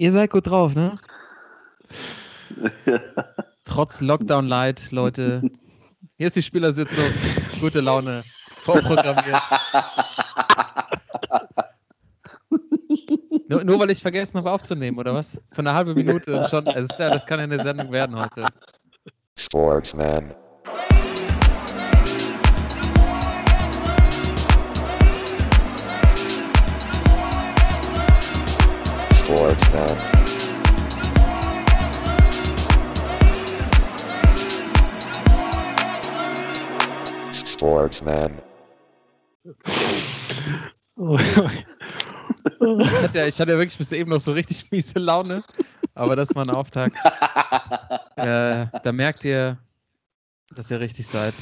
Ihr seid gut drauf, ne? Trotz Lockdown Light, Leute. Hier ist die Spielersitzung. Gute Laune. Vorprogrammiert. nur, nur, weil ich vergessen habe aufzunehmen, oder was? Von einer halben Minute und schon. Das, ja, das kann ja eine Sendung werden heute. Sportsman. Sportsman. Sportsman. Ich hatte, ja, ich hatte ja wirklich bis eben noch so richtig miese Laune, aber das war ein Auftakt. Äh, da merkt ihr, dass ihr richtig seid.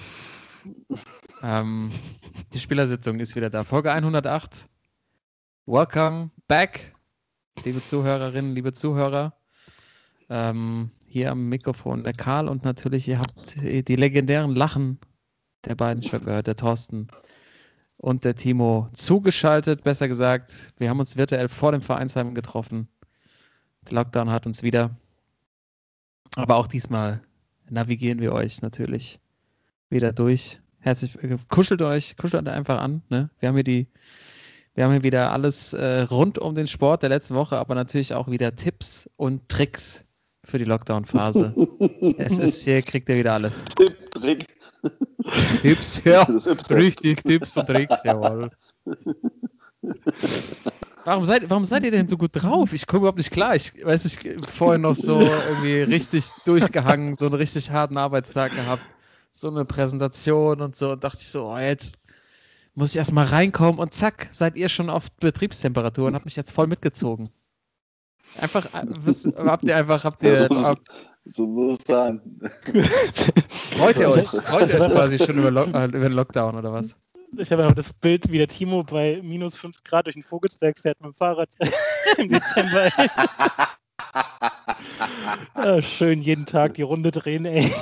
Ähm, die Spielersitzung ist wieder da. Folge 108. Welcome back liebe Zuhörerinnen, liebe Zuhörer. Ähm, hier am Mikrofon der Karl und natürlich, ihr habt die legendären Lachen der beiden schon gehört, der Thorsten und der Timo zugeschaltet, besser gesagt. Wir haben uns virtuell vor dem Vereinsheim getroffen. Der Lockdown hat uns wieder. Aber auch diesmal navigieren wir euch natürlich wieder durch. Herzlich kuschelt euch, kuschelt einfach an. Ne? Wir haben hier die wir haben hier wieder alles äh, rund um den Sport der letzten Woche, aber natürlich auch wieder Tipps und Tricks für die Lockdown-Phase. es ist hier, kriegt ihr wieder alles. Tipp, Trick. Tipps, ja. Richtig, Tipps und Tricks, jawohl. Warum seid, warum seid ihr denn so gut drauf? Ich komme überhaupt nicht klar. Ich weiß ich vorhin noch so irgendwie richtig durchgehangen, so einen richtig harten Arbeitstag gehabt, so eine Präsentation und so. Und dachte ich so, oh, jetzt muss ich erstmal reinkommen und zack, seid ihr schon auf Betriebstemperatur und habt mich jetzt voll mitgezogen. Einfach, äh, was, habt ihr einfach, habt ihr. So, ab, so muss es sein. freut ihr euch? Freut ihr euch quasi schon über, Lock, äh, über den Lockdown oder was? Ich habe das Bild, wie der Timo bei minus 5 Grad durch den Vogelsberg fährt mit dem Fahrrad im Dezember. ja, schön jeden Tag die Runde drehen, ey.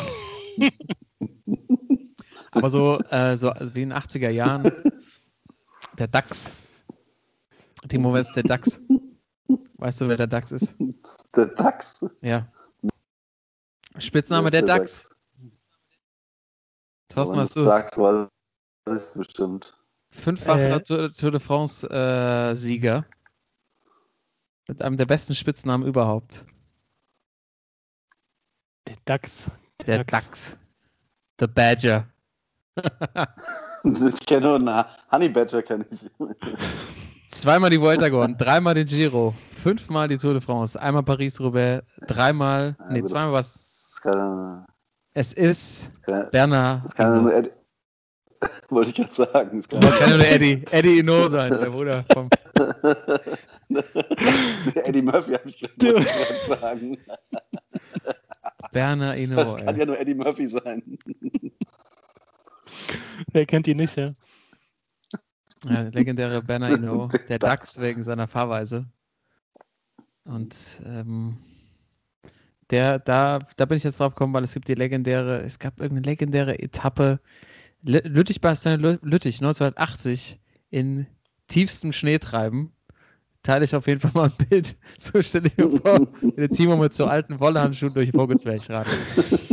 Aber so, äh, so also wie in den 80er Jahren, der DAX. Timo, wer ist der DAX? Weißt du, wer der DAX ist? Der DAX? Ja. Spitzname der, der, DAX. DAX. Thorsten, was du? DAX war das bestimmt. Fünffacher äh. Tour de France-Sieger. Äh, mit einem der besten Spitznamen überhaupt. Der DAX. Der, der DAX. DAX. The Badger ich kenne nur einen Honey Badger, kenne ich. Zweimal die Vuelta gewonnen, dreimal den Giro, fünfmal die Tour de France, einmal Paris-Roubaix, dreimal, nee, also zweimal was. Es ist kann, Bernard. Das kann nur Eddie, wollte ich gerade sagen. Das kann, kann nur Eddie, Eddie Ino sein, der Bruder vom. Eddie Murphy habe ich gerade sagen. Bernard Ino. Das kann ey. ja nur Eddie Murphy sein. Wer kennt ihn nicht, ja? ja legendäre Bernardino, der DAX wegen seiner Fahrweise. Und ähm, der, da, da bin ich jetzt drauf gekommen, weil es gibt die legendäre, es gab irgendeine legendäre Etappe, Lüttich Bastian Lüttich 1980 in tiefstem Schneetreiben. Teile ich auf jeden Fall mal ein Bild. So stelle ich mir vor, wie der Timo mit so alten Wollhandschuhen durch Vogelsberg radelt.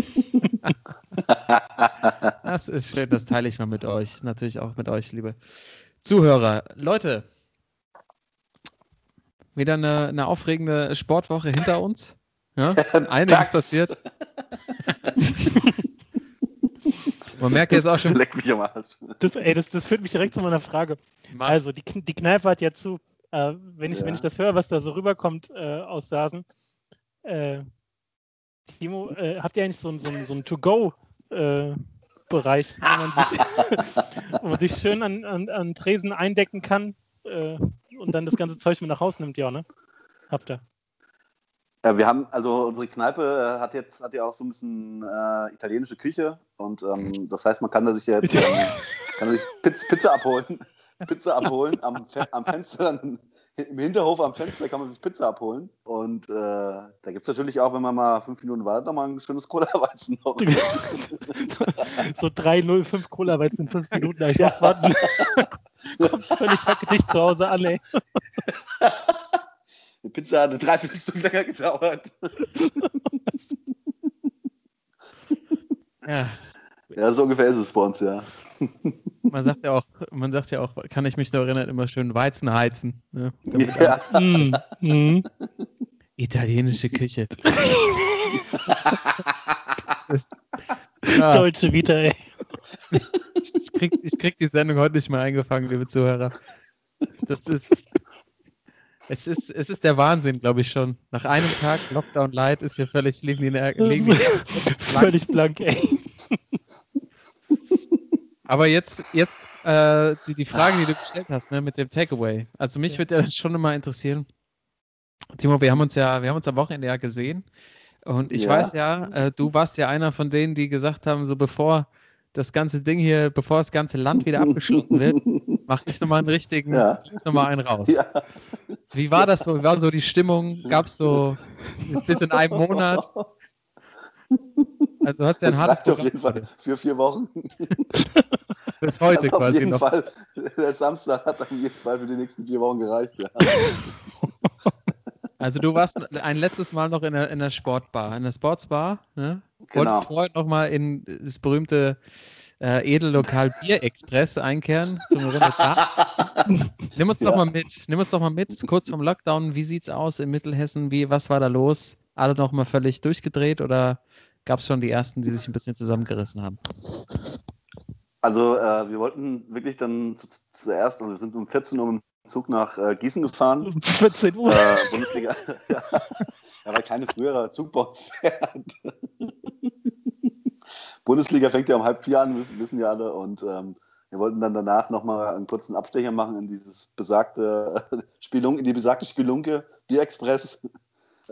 das ist schön, das teile ich mal mit euch. Natürlich auch mit euch, liebe Zuhörer. Leute, wieder eine, eine aufregende Sportwoche hinter uns. Ja, einiges passiert. Man merkt jetzt auch schon. Leck mich am Arsch. Das, ey, das, das führt mich direkt zu meiner Frage. Also, die, die Kneipe hat ja zu. Äh, wenn, ich, ja. wenn ich das höre, was da so rüberkommt äh, aus Sasen, äh, Timo, äh, habt ihr eigentlich so, so, so ein To-Go-Bereich, wo, man sich, wo man sich schön an, an, an Tresen eindecken kann äh, und dann das ganze Zeug mit nach Hause nimmt? Ja, ne? Habt ihr? Ja, wir haben, also unsere Kneipe äh, hat jetzt hat ja auch so ein bisschen äh, italienische Küche und ähm, das heißt, man kann da sich jetzt ähm, kann sich Pizza, Pizza abholen. Pizza abholen, am, am Fenster dann im Hinterhof am Fenster kann man sich Pizza abholen. Und äh, da gibt es natürlich auch, wenn man mal fünf Minuten wartet, nochmal ein schönes Cola-Weizen. so 3,05 Cola-Weizen in fünf Minuten. Ich muss warten. Kommt völlig hackedicht zu Hause an, ey. Pizza hat eine Dreiviertelstunde länger gedauert. Ja, Ja, so ungefähr ist es bei uns, ja. Man sagt ja auch, man sagt ja auch, kann ich mich noch erinnern, immer schön Weizen heizen. Ne? Ja. Mm, mm. Italienische Küche. Ist, ja, Deutsche Vita, ey. ich, krieg, ich krieg die Sendung heute nicht mehr eingefangen, liebe Zuhörer. Das ist. Es ist, es ist der Wahnsinn, glaube ich schon. Nach einem Tag Lockdown Light ist hier völlig liegen die, liegen die Völlig blank, ey. Aber jetzt, jetzt äh, die, die Frage, die du gestellt hast, ne, mit dem Takeaway. Also mich Ja. würde ja schon immer interessieren. Timo, wir haben uns ja, wir haben uns am Wochenende ja gesehen. Und ich Ja. weiß ja, äh, du warst ja einer von denen, die gesagt haben, so bevor das ganze Ding hier, bevor das ganze Land wieder abgeschlossen wird, mach ich nochmal einen richtigen, Ja. nochmal einen raus. Ja. Wie war das so? Wie war so die Stimmung? Gab es so, ist bis in einem Monat? Also du hast ja ein Das hartes auf jeden Fall für vier Wochen. bis heute auf quasi jeden noch. Fall. Der Samstag hat auf jeden Fall für die nächsten vier Wochen gereicht. Ja. Also du warst ein letztes Mal noch in der, in der Sportbar, in der Sportsbar, ne? Genau. Wolltest vorher nochmal in das berühmte äh, Edellokal Bier Express einkehren zum Runde. Nimm uns doch Ja. mal mit. Nimm uns doch mal mit, kurz vom Lockdown. Wie sieht's aus in Mittelhessen? Wie, was war da los? Alle noch mal völlig durchgedreht oder gab es schon die ersten, die sich ein bisschen zusammengerissen haben? Also äh, wir wollten wirklich dann zu, zuerst, also wir sind um 14 Uhr mit dem Zug nach äh, Gießen gefahren. Um 14 Uhr. äh, Bundesliga. ja, weil keine frühere Zug bei uns fährt. Bundesliga fängt ja um halb vier an, wissen, wissen ja alle. Und ähm, wir wollten dann danach nochmal einen kurzen Abstecher machen in dieses besagte Spielunke, in die besagte Spelunke, Bier Express.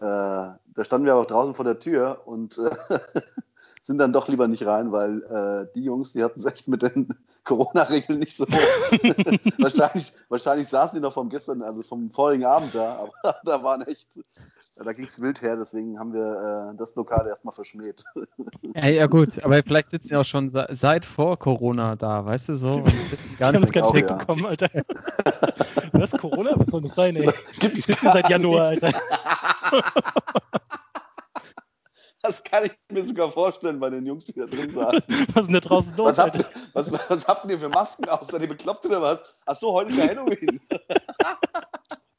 Äh, da standen wir aber auch draußen vor der Tür und äh, sind dann doch lieber nicht rein, weil äh, die Jungs, die hatten es echt mit den Corona-Regeln nicht so. wahrscheinlich, wahrscheinlich saßen die noch vom gestern, also vom vorigen Abend da, aber da waren echt, da ging es wild her, deswegen haben wir äh, das Lokal erstmal verschmäht. Ja, ja gut, aber vielleicht sitzen die auch schon se- seit vor Corona da, weißt du so? Und wissen Ich gar habe es auch, nicht ja. Alter. Was? Corona? Was soll das sein, ey? Gibt's Ich sitze seit Januar, nicht. Alter. Das kann ich mir sogar vorstellen bei den Jungs, die da drin saßen. Was ist denn da draußen los, Was habt, was, was habt ihr für Masken auf? Seid ihr bekloppt oder was? Ach so, heute ist ja Halloween.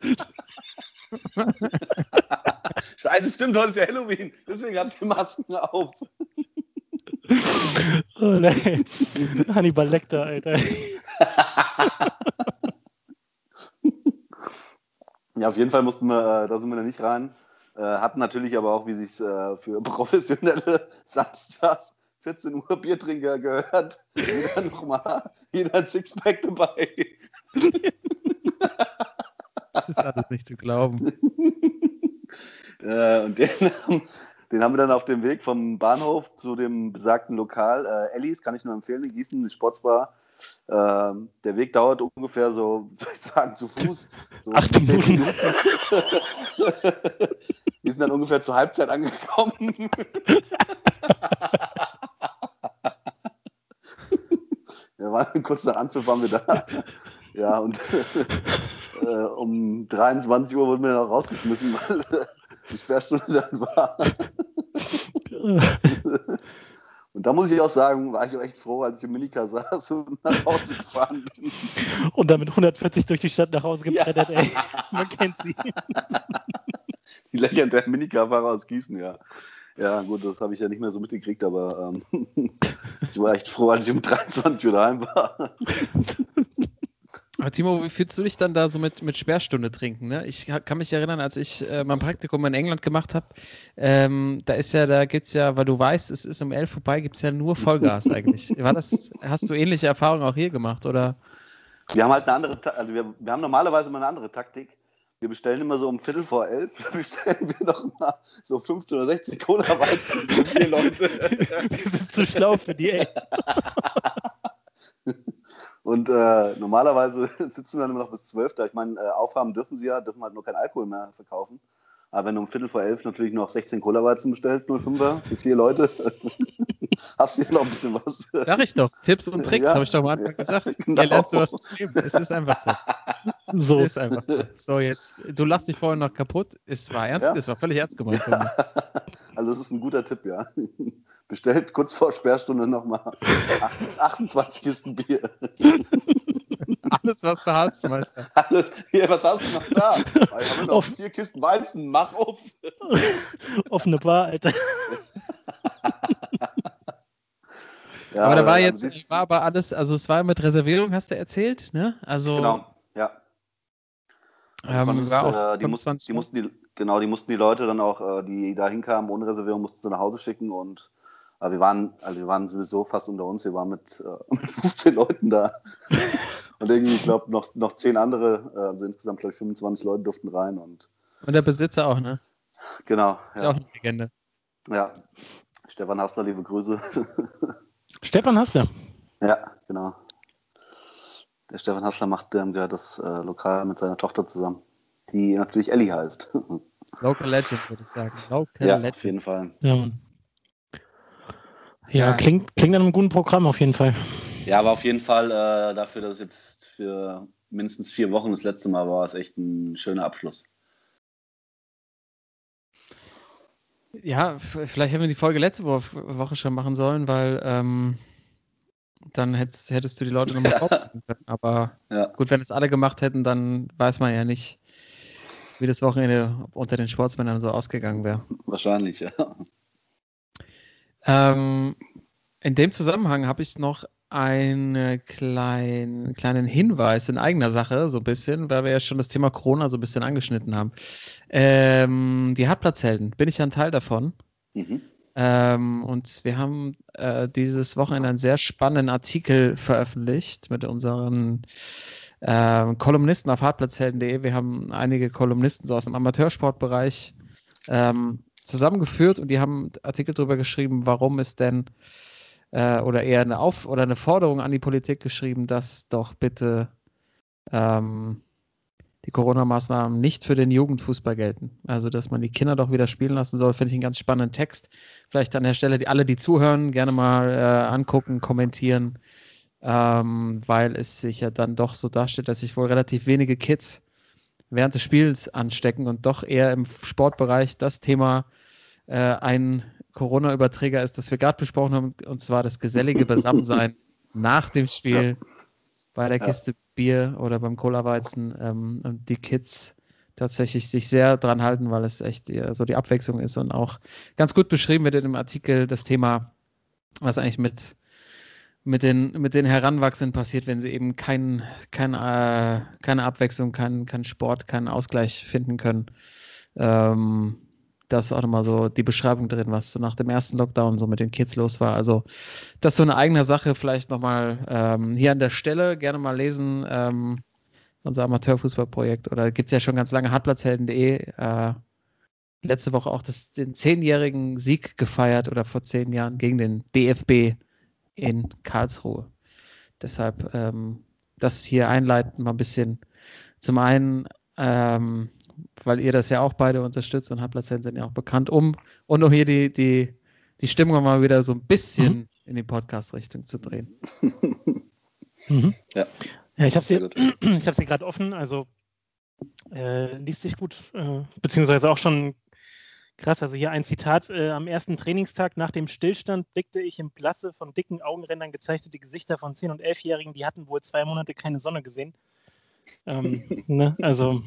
Scheiße, stimmt, heute ist ja Halloween. Deswegen habt ihr Masken auf. Oh, nein. Hannibal Lecter, Alter. Ja, auf jeden Fall mussten wir, äh, da sind wir da nicht rein. Äh, hatten natürlich aber auch, wie sich äh, für professionelle Samstags 14 Uhr Biertrinker gehört, jeder nochmal, jeder Sixpack dabei. das ist alles nicht zu glauben. Äh, und den haben, den haben wir dann auf dem Weg vom Bahnhof zu dem besagten Lokal. Äh, Ellis kann ich nur empfehlen, in Gießen, eine Sportsbar. Ähm, der Weg dauert ungefähr so, würde ich sagen, zu Fuß. So Acht Minuten. Wir sind dann ungefähr zur Halbzeit angekommen. Wir waren kurz nach Anpfiff waren wir da. Ja, und äh, um 23 Uhr wurden wir dann auch rausgeschmissen, weil äh, die Sperrstunde dann war. Und da muss ich auch sagen, war ich auch echt froh, als ich im Minicar saß und nach Hause gefahren bin. Und damit 140 durch die Stadt nach Hause gebrettert, ey. Man kennt sie. Die legendären Minicar-Fahrer aus Gießen, ja. Ja, gut, das habe ich ja nicht mehr so mitgekriegt, aber ähm, ich war echt froh, als ich um 23 Uhr daheim war. Aber Timo, wie fühlst du dich dann da so mit, mit Sperrstunde trinken? Ne? Ich kann mich erinnern, als ich äh, mein Praktikum in England gemacht habe, ähm, da ist ja, da gibt's ja, weil du weißt, es ist um elf vorbei, gibt es ja nur Vollgas eigentlich. War das, hast du ähnliche Erfahrungen auch hier gemacht, oder? Wir haben halt eine andere, also wir, wir haben normalerweise mal eine andere Taktik. Wir bestellen immer so um Viertel vor elf, da bestellen wir noch mal so 15 oder 16 Cola Weizen für vier Leute. Wir sind zu schlau für die, ey. Und äh, normalerweise sitzen wir dann immer noch bis 12 da. Ich meine, äh, aufhaben dürfen sie ja, dürfen halt nur keinen Alkohol mehr verkaufen. Aber wenn du um Viertel vor elf natürlich noch 16 Cola-Weizen bestellst, 05er, für vier Leute, hast du ja noch ein bisschen was. Sag ich doch, Tipps und Tricks, Ja. habe ich doch am Anfang Ja, gesagt. genau. Ihr lernt sowas zu leben. Es ist einfach so. So. Es ist einfach. So, jetzt, du lachst dich vorhin noch kaputt. Es war ernst, Ja. es war völlig ernst gemeint. von mir. Also das ist ein guter Tipp, ja. Bestellt kurz vor Sperrstunde nochmal 28 Kisten Bier. Alles, was du hast, Meister. Alles, hier, was hast du noch da? Ich habe noch Auf- vier Kisten Weizen, mach auf. Offene Bar, Alter. Ja, aber da war also jetzt, siehst- war aber alles, also es war mit Reservierung, hast du erzählt, ne? Also Genau, ja. Ähm, konntest, war auch äh, die, mussten, 25 die mussten die, genau, die mussten die Leute dann auch, äh, die da hinkamen ohne Reservierung, mussten sie nach Hause schicken und äh, wir waren, also wir waren sowieso fast unter uns, wir waren mit, äh, mit 15 Leuten da. Und irgendwie, ich glaube, noch, noch 10 andere, äh, also insgesamt, glaube ich, 25 Leute durften rein und Und der Besitzer auch, ne? genau, Ist ja. auch eine Legende. ja. Stefan Hassler, liebe Grüße. Stefan Hassler. ja, genau. Der Stefan Hassler macht, dem gehört das äh, Lokal mit seiner Tochter zusammen, die natürlich Ellie heißt. Local Legend, würde ich sagen. Local ja, auf Legend. jeden Fall. Ja, ja, Ja. Klingt, klingt nach einem guten Programm auf jeden Fall. Ja, aber auf jeden Fall äh, dafür, dass es jetzt für mindestens vier Wochen das letzte Mal war, es echt ein schöner Abschluss. Ja, vielleicht hätten wir die Folge letzte Wo Woche schon machen sollen, weil ähm, dann hättest, hättest du die Leute nochmal vorbereiten können. Aber Ja, gut, wenn es alle gemacht hätten, dann weiß man ja nicht, wie das Wochenende unter den Sportsmännern so ausgegangen wäre. wahrscheinlich, ja. Ähm, in dem Zusammenhang habe ich noch einen kleinen, kleinen Hinweis in eigener Sache, so ein bisschen, weil wir ja schon das Thema Corona so ein bisschen angeschnitten haben. Ähm, die Hartplatzhelden, bin ich ja ein Teil davon. Mhm. Ähm, und wir haben äh, dieses Wochenende einen sehr spannenden Artikel veröffentlicht mit unseren ähm, Kolumnisten auf hartplatzhelden.de. Wir haben einige Kolumnisten so aus dem Amateursportbereich ähm, zusammengeführt und die haben Artikel darüber geschrieben, warum es denn äh, oder eher eine Auf- oder eine Forderung an die Politik geschrieben, dass doch bitte ähm, die Corona-Maßnahmen nicht für den Jugendfußball gelten. Also, dass man die Kinder doch wieder spielen lassen soll, finde ich einen ganz spannenden Text. Vielleicht an der Stelle, die alle, die zuhören, gerne mal äh, angucken, kommentieren, ähm, weil es sich ja dann doch so darstellt, dass sich wohl relativ wenige Kids während des Spiels anstecken und doch eher im Sportbereich das Thema äh, ein Corona-Überträger ist, das wir gerade besprochen haben, und zwar das gesellige Beisammensein nach dem Spiel bei der Ja. Kiste Bier oder beim Cola-Weizen ähm, und die Kids tatsächlich sich sehr dran halten, weil es echt eher so die Abwechslung ist und auch ganz gut beschrieben wird in dem Artikel das Thema, was eigentlich mit, mit, den, mit den Heranwachsenden passiert, wenn sie eben kein, kein, äh, keine Abwechslung, keinen kein Sport, keinen Ausgleich finden können. Ähm, da ist auch nochmal so die Beschreibung drin, was so nach dem ersten Lockdown so mit den Kids los war. Also das ist so eine eigene Sache, vielleicht nochmal ähm, hier an der Stelle gerne mal lesen. Ähm, unser Amateurfußballprojekt oder gibt es ja schon ganz lange hartplatzhelden.de. Äh, letzte Woche auch das, den zehnjährigen Sieg gefeiert oder vor zehn Jahren gegen den DFB in Karlsruhe. Deshalb ähm, das hier einleiten, mal ein bisschen zum einen, ähm, weil ihr das ja auch beide unterstützt und Hartplatzhelden sind ja auch bekannt, um und um hier die, die, die Stimmung mal wieder so ein bisschen Mhm. in die Podcast-Richtung zu drehen. Mhm. Ja. Ja, ich habe sie, ich habe sie gerade offen, also äh, liest sich gut, äh, beziehungsweise auch schon krass. Also hier ein Zitat: äh, Am ersten Trainingstag nach dem Stillstand blickte ich im blasse, von dicken Augenrändern gezeichnete Gesichter von 10- und 11-Jährigen, die hatten wohl zwei Monate keine Sonne gesehen. Ähm, ne? Also,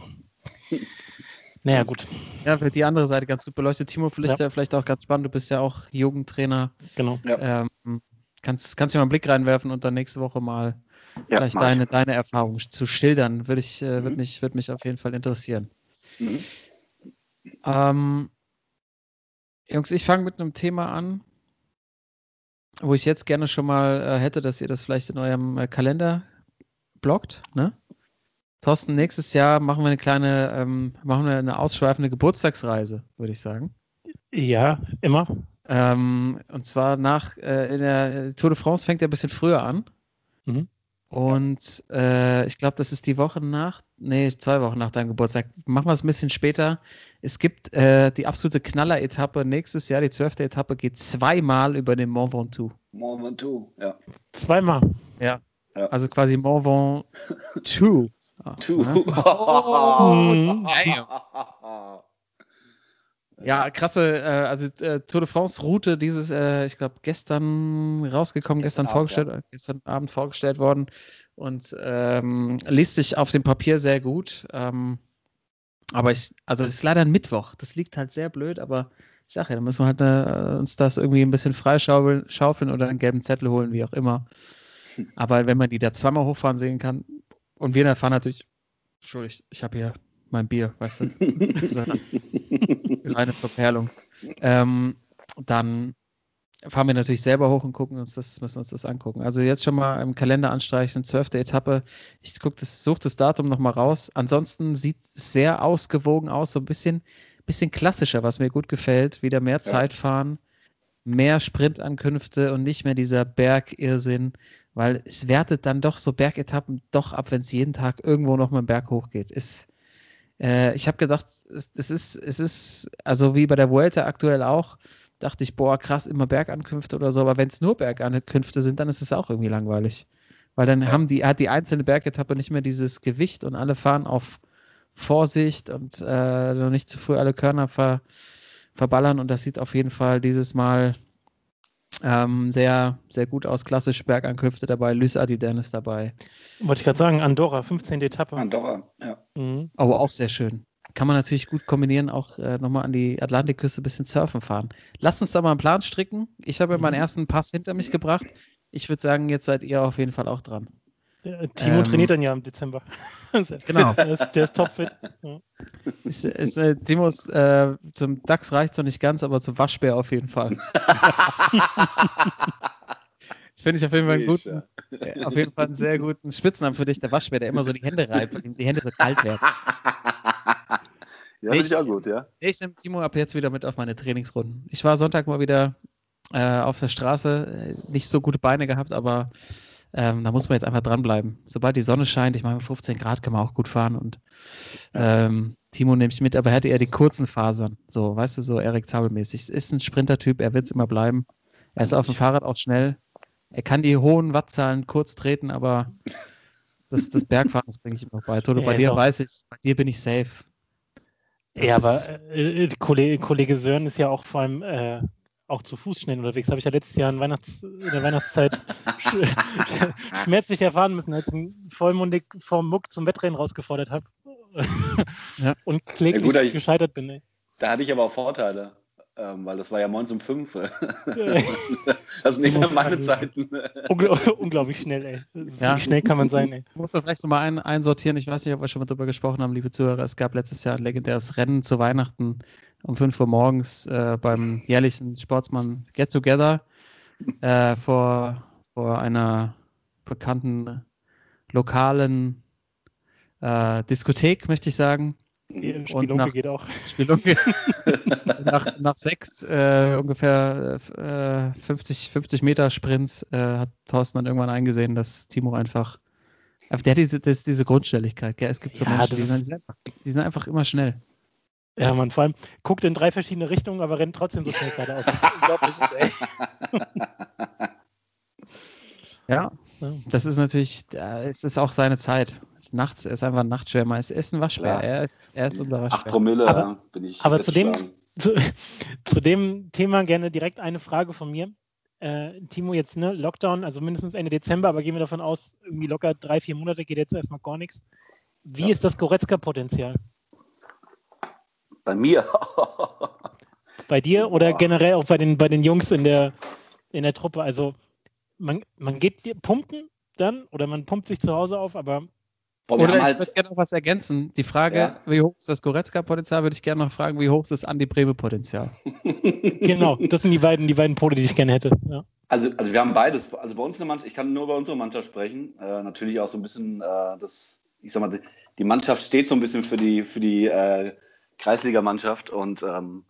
naja, gut, Ja, wird die andere Seite ganz gut beleuchtet. Timo, vielleicht, ja. vielleicht auch ganz spannend, du bist ja auch Jugendtrainer. genau. Ja. Ähm, kannst, kannst du mal einen Blick reinwerfen und dann nächste Woche mal Ja, vielleicht ich. deine, deine Erfahrung zu schildern. Würde ich, äh, würde Mhm. mich, würde mich auf jeden Fall interessieren. Mhm. Ähm, Jungs, ich fange mit einem Thema an, wo ich jetzt gerne schon mal äh, hätte, dass ihr das vielleicht in eurem äh, Kalender blockt. Ne? Thorsten, nächstes Jahr machen wir eine kleine, ähm, machen wir eine ausschweifende Geburtstagsreise, würde ich sagen. Ja, immer. Ähm, und zwar nach, äh, in der Tour de France fängt er ein bisschen früher an. Mhm. Und äh, ich glaube, das ist die Woche nach, nee, zwei Wochen nach deinem Geburtstag. Machen wir es ein bisschen später. Es gibt äh, die absolute Knaller-Etappe. Nächstes Jahr, die zwölfte Etappe, geht zweimal über den Mont Ventoux. Mont Ventoux, ja. Zweimal. Also quasi Mont Ventoux. Tu. Oh, Ja, krasse, äh, also äh, Tour de France Route dieses, äh, ich glaube, gestern rausgekommen, gestern, Gestern Abend, vorgestellt, äh, gestern Abend vorgestellt worden und ähm, liest sich auf dem Papier sehr gut. Ähm, aber ich, also es ist leider ein Mittwoch. Das liegt halt sehr blöd, aber ich sage ja, da müssen wir halt äh, uns das irgendwie ein bisschen freischaufeln schaufeln oder einen gelben Zettel holen, wie auch immer. Aber wenn man die da zweimal hochfahren sehen kann, und wir fahren natürlich, Entschuldigung, ich habe hier mein Bier, weißt du? Das ist eine reine Verperlung. Ähm, dann fahren wir natürlich selber hoch und gucken uns das, müssen uns das angucken. Also jetzt schon mal im Kalender anstreichen, zwölfte Etappe. Ich das, suche das Datum nochmal raus. Ansonsten sieht es sehr ausgewogen aus, so ein bisschen, bisschen klassischer, was mir gut gefällt. Wieder mehr Zeit fahren, mehr Sprintankünfte und nicht mehr dieser Bergirrsinn, weil es wertet dann doch so Bergetappen doch ab, wenn es jeden Tag irgendwo noch mal einen Berg hochgeht. Ist, äh, ich habe gedacht, es, es, ist, es ist, also wie bei der Vuelta aktuell auch, dachte ich, boah, krass, immer Bergankünfte oder so, aber wenn es nur Bergankünfte sind, dann ist es auch irgendwie langweilig. Weil dann Ja. haben die, hat die einzelne Bergetappe nicht mehr dieses Gewicht und alle fahren auf Vorsicht und äh, noch nicht zu früh alle Körner ver, verballern und das sieht auf jeden Fall dieses Mal ähm, sehr, sehr gut aus. Klassische Bergankünfte dabei, Lys Adiden ist dabei. Wollte ich gerade sagen, Andorra, 15. Etappe. Andorra, ja. Mhm. Aber auch sehr schön. Kann man natürlich gut kombinieren, auch äh, nochmal an die Atlantikküste ein bisschen surfen fahren. Lasst uns da mal einen Plan stricken. Ich habe ja meinen Mhm. ersten Pass hinter mich gebracht. Ich würde sagen, jetzt seid ihr auf jeden Fall auch dran. Der Timo Ähm, trainiert dann ja im Dezember. Genau. der, ist, der ist topfit. Ja. Ist, ist, äh, Timos, äh, zum DAX reicht es noch nicht ganz, aber zum Waschbär auf jeden Fall. Finde ich auf jeden Fall einen guten, äh, auf jeden Fall einen sehr guten Spitznamen für dich, der Waschbär, der immer so die Hände reibt, weil die Hände so kalt werden. Ja, finde Ich- ich auch gut, ja. Ich nehme Timo ab jetzt wieder mit auf meine Trainingsrunden. Ich war Sonntag mal wieder äh, auf der Straße, äh, nicht so gute Beine gehabt, aber ähm, da muss man jetzt einfach dranbleiben. Sobald die Sonne scheint, ich meine, 15 Grad kann man auch gut fahren und ähm, Timo nehme ich mit, aber er hat eher die kurzen Fasern. So, weißt du, so Erik Zabel-mäßig. Es ist ein Sprintertyp, er wird es immer bleiben. Er ist auf dem Fahrrad auch schnell. Er kann die hohen Wattzahlen kurz treten, aber das, das Bergfahren, das bringe ich ihm noch bei. Toto, Er bei dir weiß ich, bei dir bin ich safe. Das ja, aber äh, Kollege, Kollege Sören ist ja auch vor allem äh, auch zu Fuß schnell unterwegs. Habe ich ja letztes Jahr in, Weihnachts-, in der Weihnachtszeit sch schmerzlich erfahren müssen, als ich ihn vollmundig vom Muck zum Wettrennen rausgefordert habe. Ja. Und kläglich Ja, gut, ich- gescheitert bin. Ey. Da hatte ich aber auch Vorteile, ähm, weil das war ja morgens um 5. das sind nicht mehr meine Zeiten. Ungl unglaublich schnell, ey. Ja. Wie schnell kann man sein, ey. muss man vielleicht nochmal ein, einsortieren. Ich weiß nicht, ob wir schon mal drüber gesprochen haben, liebe Zuhörer. Es gab letztes Jahr ein legendäres Rennen zu Weihnachten um 5 Uhr morgens äh, beim jährlichen Sportsmann Get Together äh, vor, vor einer bekannten lokalen äh, Diskothek, möchte ich sagen. Die Und Spielunke nach- geht auch. Spielunke. nach, nach sechs äh, ungefähr äh, 50, 50 Meter Sprints äh, hat Thorsten dann irgendwann eingesehen, dass Timo einfach. Der hat diese, das, diese Grundschnelligkeit. Gell? Es gibt so Ja, Menschen, die sind, die, sind einfach, die sind einfach immer schnell. Ja, man, vor allem guckt in drei verschiedene Richtungen, aber rennt trotzdem so schnell geradeaus. Das ist unglaublich, ey. Ja, das ist natürlich, äh, es ist auch seine Zeit. Nachts, er ist einfach ein Nachtschwärmer. Es ist ein Waschbär. Er ist, er ist unser 8 Waschbär. Promille Aber- bin ich. aber zu dem- zu, zu dem Thema gerne direkt eine Frage von mir. Äh, Timo, jetzt ne, Lockdown, also mindestens Ende Dezember, aber gehen wir davon aus, irgendwie locker drei, vier Monate geht jetzt erstmal gar nichts. Wie Ja. ist das Goretzka-Potenzial? Bei mir. Bei dir oder Boah. generell auch bei den, bei den Jungs in der, in der Truppe? Also man, man geht dir pumpen dann oder man pumpt sich zu Hause auf, aber Boah, Oder ich halt, würde gerne noch was ergänzen. Die Frage, Ja. wie hoch ist das Goretzka-Potenzial, würde ich gerne noch fragen, wie hoch ist das Andi Breme-Potenzial? genau, das sind die beiden, die beiden Pole, die ich gerne hätte. Ja. Also, also wir haben beides. Also bei uns in der Mannschaft, ich kann nur bei unserer Mannschaft sprechen. Äh, natürlich auch so ein bisschen, äh, das, ich sag mal, die, die Mannschaft steht so ein bisschen für die, für die äh, Kreisligamannschaft und ähm,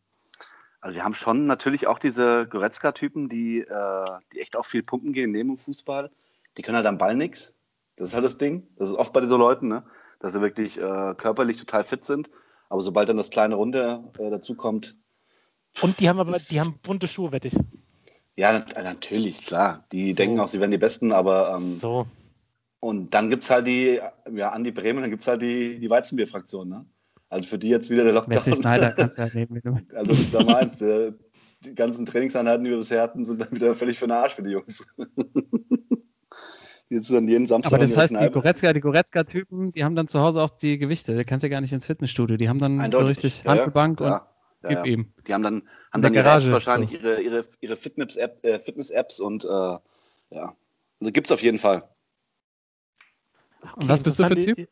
also wir haben schon natürlich auch diese Goretzka-Typen, die, äh, die echt auch viel pumpen gehen neben dem Fußball. Die können halt am Ball nichts. Das ist halt das Ding. Das ist oft bei so Leuten, ne? dass sie wirklich äh, körperlich total fit sind. Aber sobald dann das kleine Runde äh, dazu kommt, Und die haben aber, die haben bunte Schuhe, wette ich. ja, nat- natürlich, klar. Die So. denken auch, sie wären die Besten, aber ähm, So. Und dann gibt es halt die, ja, Andi Bremen, dann gibt es halt die, die Weizenbier-Fraktion, ne? Also für die jetzt wieder der Lockdown. Wesley Snyder kannst du halt nehmen, wenn du. Also mal eins, der, die ganzen Trainingseinheiten, die wir bisher hatten, sind dann wieder völlig für den Arsch für die Jungs. Jetzt dann jeden Samstag. Aber das heißt, die Goretzka, die Goretzka-Typen, die haben dann zu Hause auch die Gewichte. Du kannst ja gar nicht ins Fitnessstudio. Die haben dann Eindeutig. so richtig Ja, ja, Handelbank klar. und Ja, gib ja. ihm. Die haben dann, haben In dann Garage, wahrscheinlich, so. ihre, ihre, ihre äh, Fitness-Apps und äh, ja. Also gibt's auf jeden Fall. Und was bist du für ein Typ? die-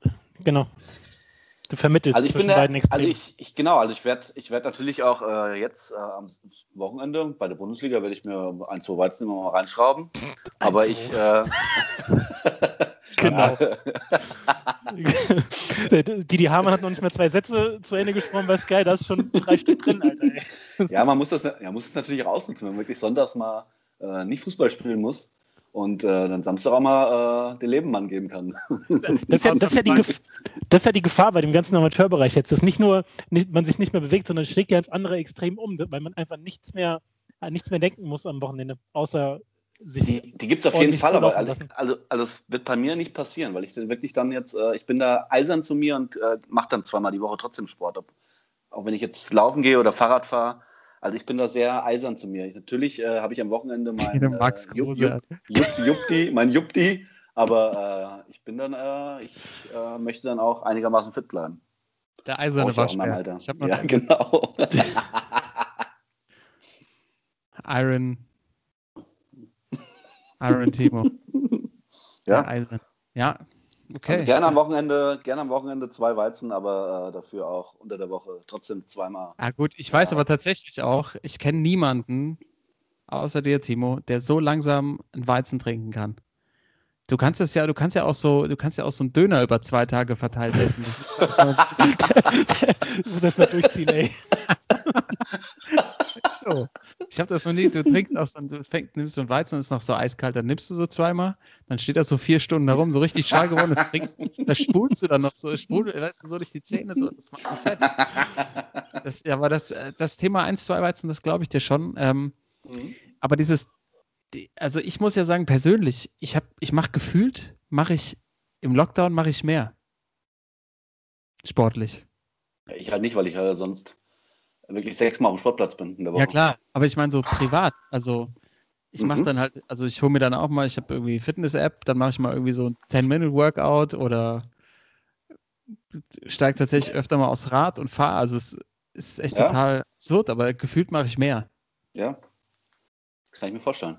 Genau. Du vermittelst Also ich bin zwischen der, beiden also Extremen. ich, ich genau, also ich werde ich werd natürlich auch äh, jetzt äh, am Wochenende bei der Bundesliga werde ich mir ein, zwei Weizen immer mal reinschrauben. Aber ich äh, Genau. die, die Hamann hat noch nicht mehr zwei Sätze zu Ende gesprochen bei Sky, da ist schon drei Stück drin, Alter. Ey. Ja, man muss das, ja, muss es natürlich auch ausnutzen, wenn man wirklich sonntags mal äh, nicht Fußball spielen muss und äh, dann Samstag auch mal äh, den Lebenmann geben kann. Das ist, ja, das, ist ja die Gef- das ist ja die Gefahr bei dem ganzen Amateurbereich jetzt, dass nicht nur nicht, man sich nicht mehr bewegt, sondern schlägt ja ins andere Extrem um, weil man einfach nichts mehr, an nichts mehr denken muss am Wochenende, außer sich. Die, die gibt es auf jeden Fall, aber also, also, also es wird bei mir nicht passieren, weil ich dann wirklich dann jetzt, äh, ich bin da eisern zu mir und äh, mache dann zweimal die Woche trotzdem Sport. Ob, auch wenn ich jetzt laufen gehe oder Fahrrad fahre. Also ich bin da sehr eisern zu mir. Ich, natürlich äh, habe ich am Wochenende mein äh, Jupp. Jupp, Jupp, Juppdi, mein Juppdi, aber äh, ich bin dann, äh, ich äh, möchte dann auch einigermaßen fit bleiben. Der eiserne Waschbär. Alter. Ich Ja, genau. Iron. Iron Timo. ja. Ja, okay. Also gerne am Wochenende, gerne am Wochenende zwei Weizen, aber äh, dafür auch unter der Woche trotzdem zweimal. Ah, gut, ich weiß aber tatsächlich auch, ich kenne niemanden, außer dir, Timo, der so langsam einen Weizen trinken kann. Du kannst es ja, du kannst ja auch so, du kannst ja auch so einen Döner über zwei Tage verteilt essen. Das ist, schon- das mal durchziehen, ey. so. Ich habe das noch nie, du trinkst auch so, du fängst, nimmst so einen Weizen und ist noch so eiskalt, dann nimmst du so zweimal, dann steht das so vier Stunden herum, so richtig schal geworden, das trinkst, das spulst du dann noch so, sprudel, weißt du, so durch die Zähne, so, das macht fett. Das, ja, aber das, äh, das Thema 1, 2 Weizen, das glaube ich dir schon. Ähm, Mhm. aber dieses, die, also ich muss ja sagen, persönlich, ich habe, ich mache gefühlt, mache ich im Lockdown mache ich mehr. Sportlich. Ich halt nicht, weil ich halt sonst wirklich sechsmal auf dem Sportplatz bin in der Woche. Ja klar, aber ich meine so privat. Also ich mache Mhm. dann halt, also ich hole mir dann auch mal, ich habe irgendwie Fitness-App, dann mache ich mal irgendwie so ein 10-Minute-Workout oder steige tatsächlich öfter mal aufs Rad und fahre. Also es ist echt Ja. total absurd, aber gefühlt mache ich mehr. Ja. Das kann ich mir vorstellen.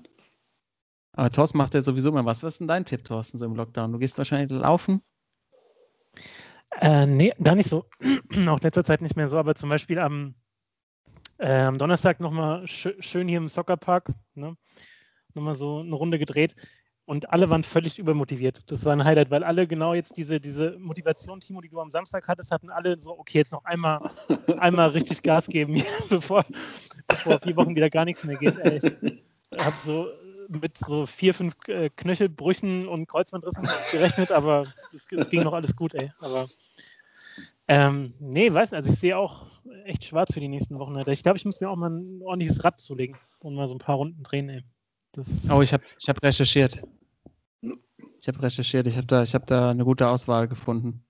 Aber Thorsten macht ja sowieso mal was. Was ist denn dein Tipp, Thorsten, so im Lockdown? Du gehst wahrscheinlich laufen? Äh, nee, gar nicht so. Auch in letzter Zeit nicht mehr so, aber zum Beispiel am, äh, am Donnerstag nochmal schö schön hier im Soccerpark, ne? nochmal so eine Runde gedreht und alle waren völlig übermotiviert. Das war ein Highlight, weil alle genau jetzt diese, diese Motivation, Timo, die du am Samstag hattest, hatten alle so, okay, jetzt noch einmal, einmal richtig Gas geben, bevor, bevor vier Wochen wieder gar nichts mehr geht. Ey, ich habe so mit so vier, fünf äh, Knöchelbrüchen und Kreuzbandrissen gerechnet, aber es, es ging noch alles gut, ey. Aber ähm, nee, weiß, also ich sehe auch echt schwarz für die nächsten Wochen. Alter. Ich glaube, ich muss mir auch mal ein ordentliches Rad zulegen und mal so ein paar Runden drehen, ey. Das, Oh, ich habe ich hab recherchiert. Ich habe recherchiert. Ich habe da, ich hab da eine gute Auswahl gefunden.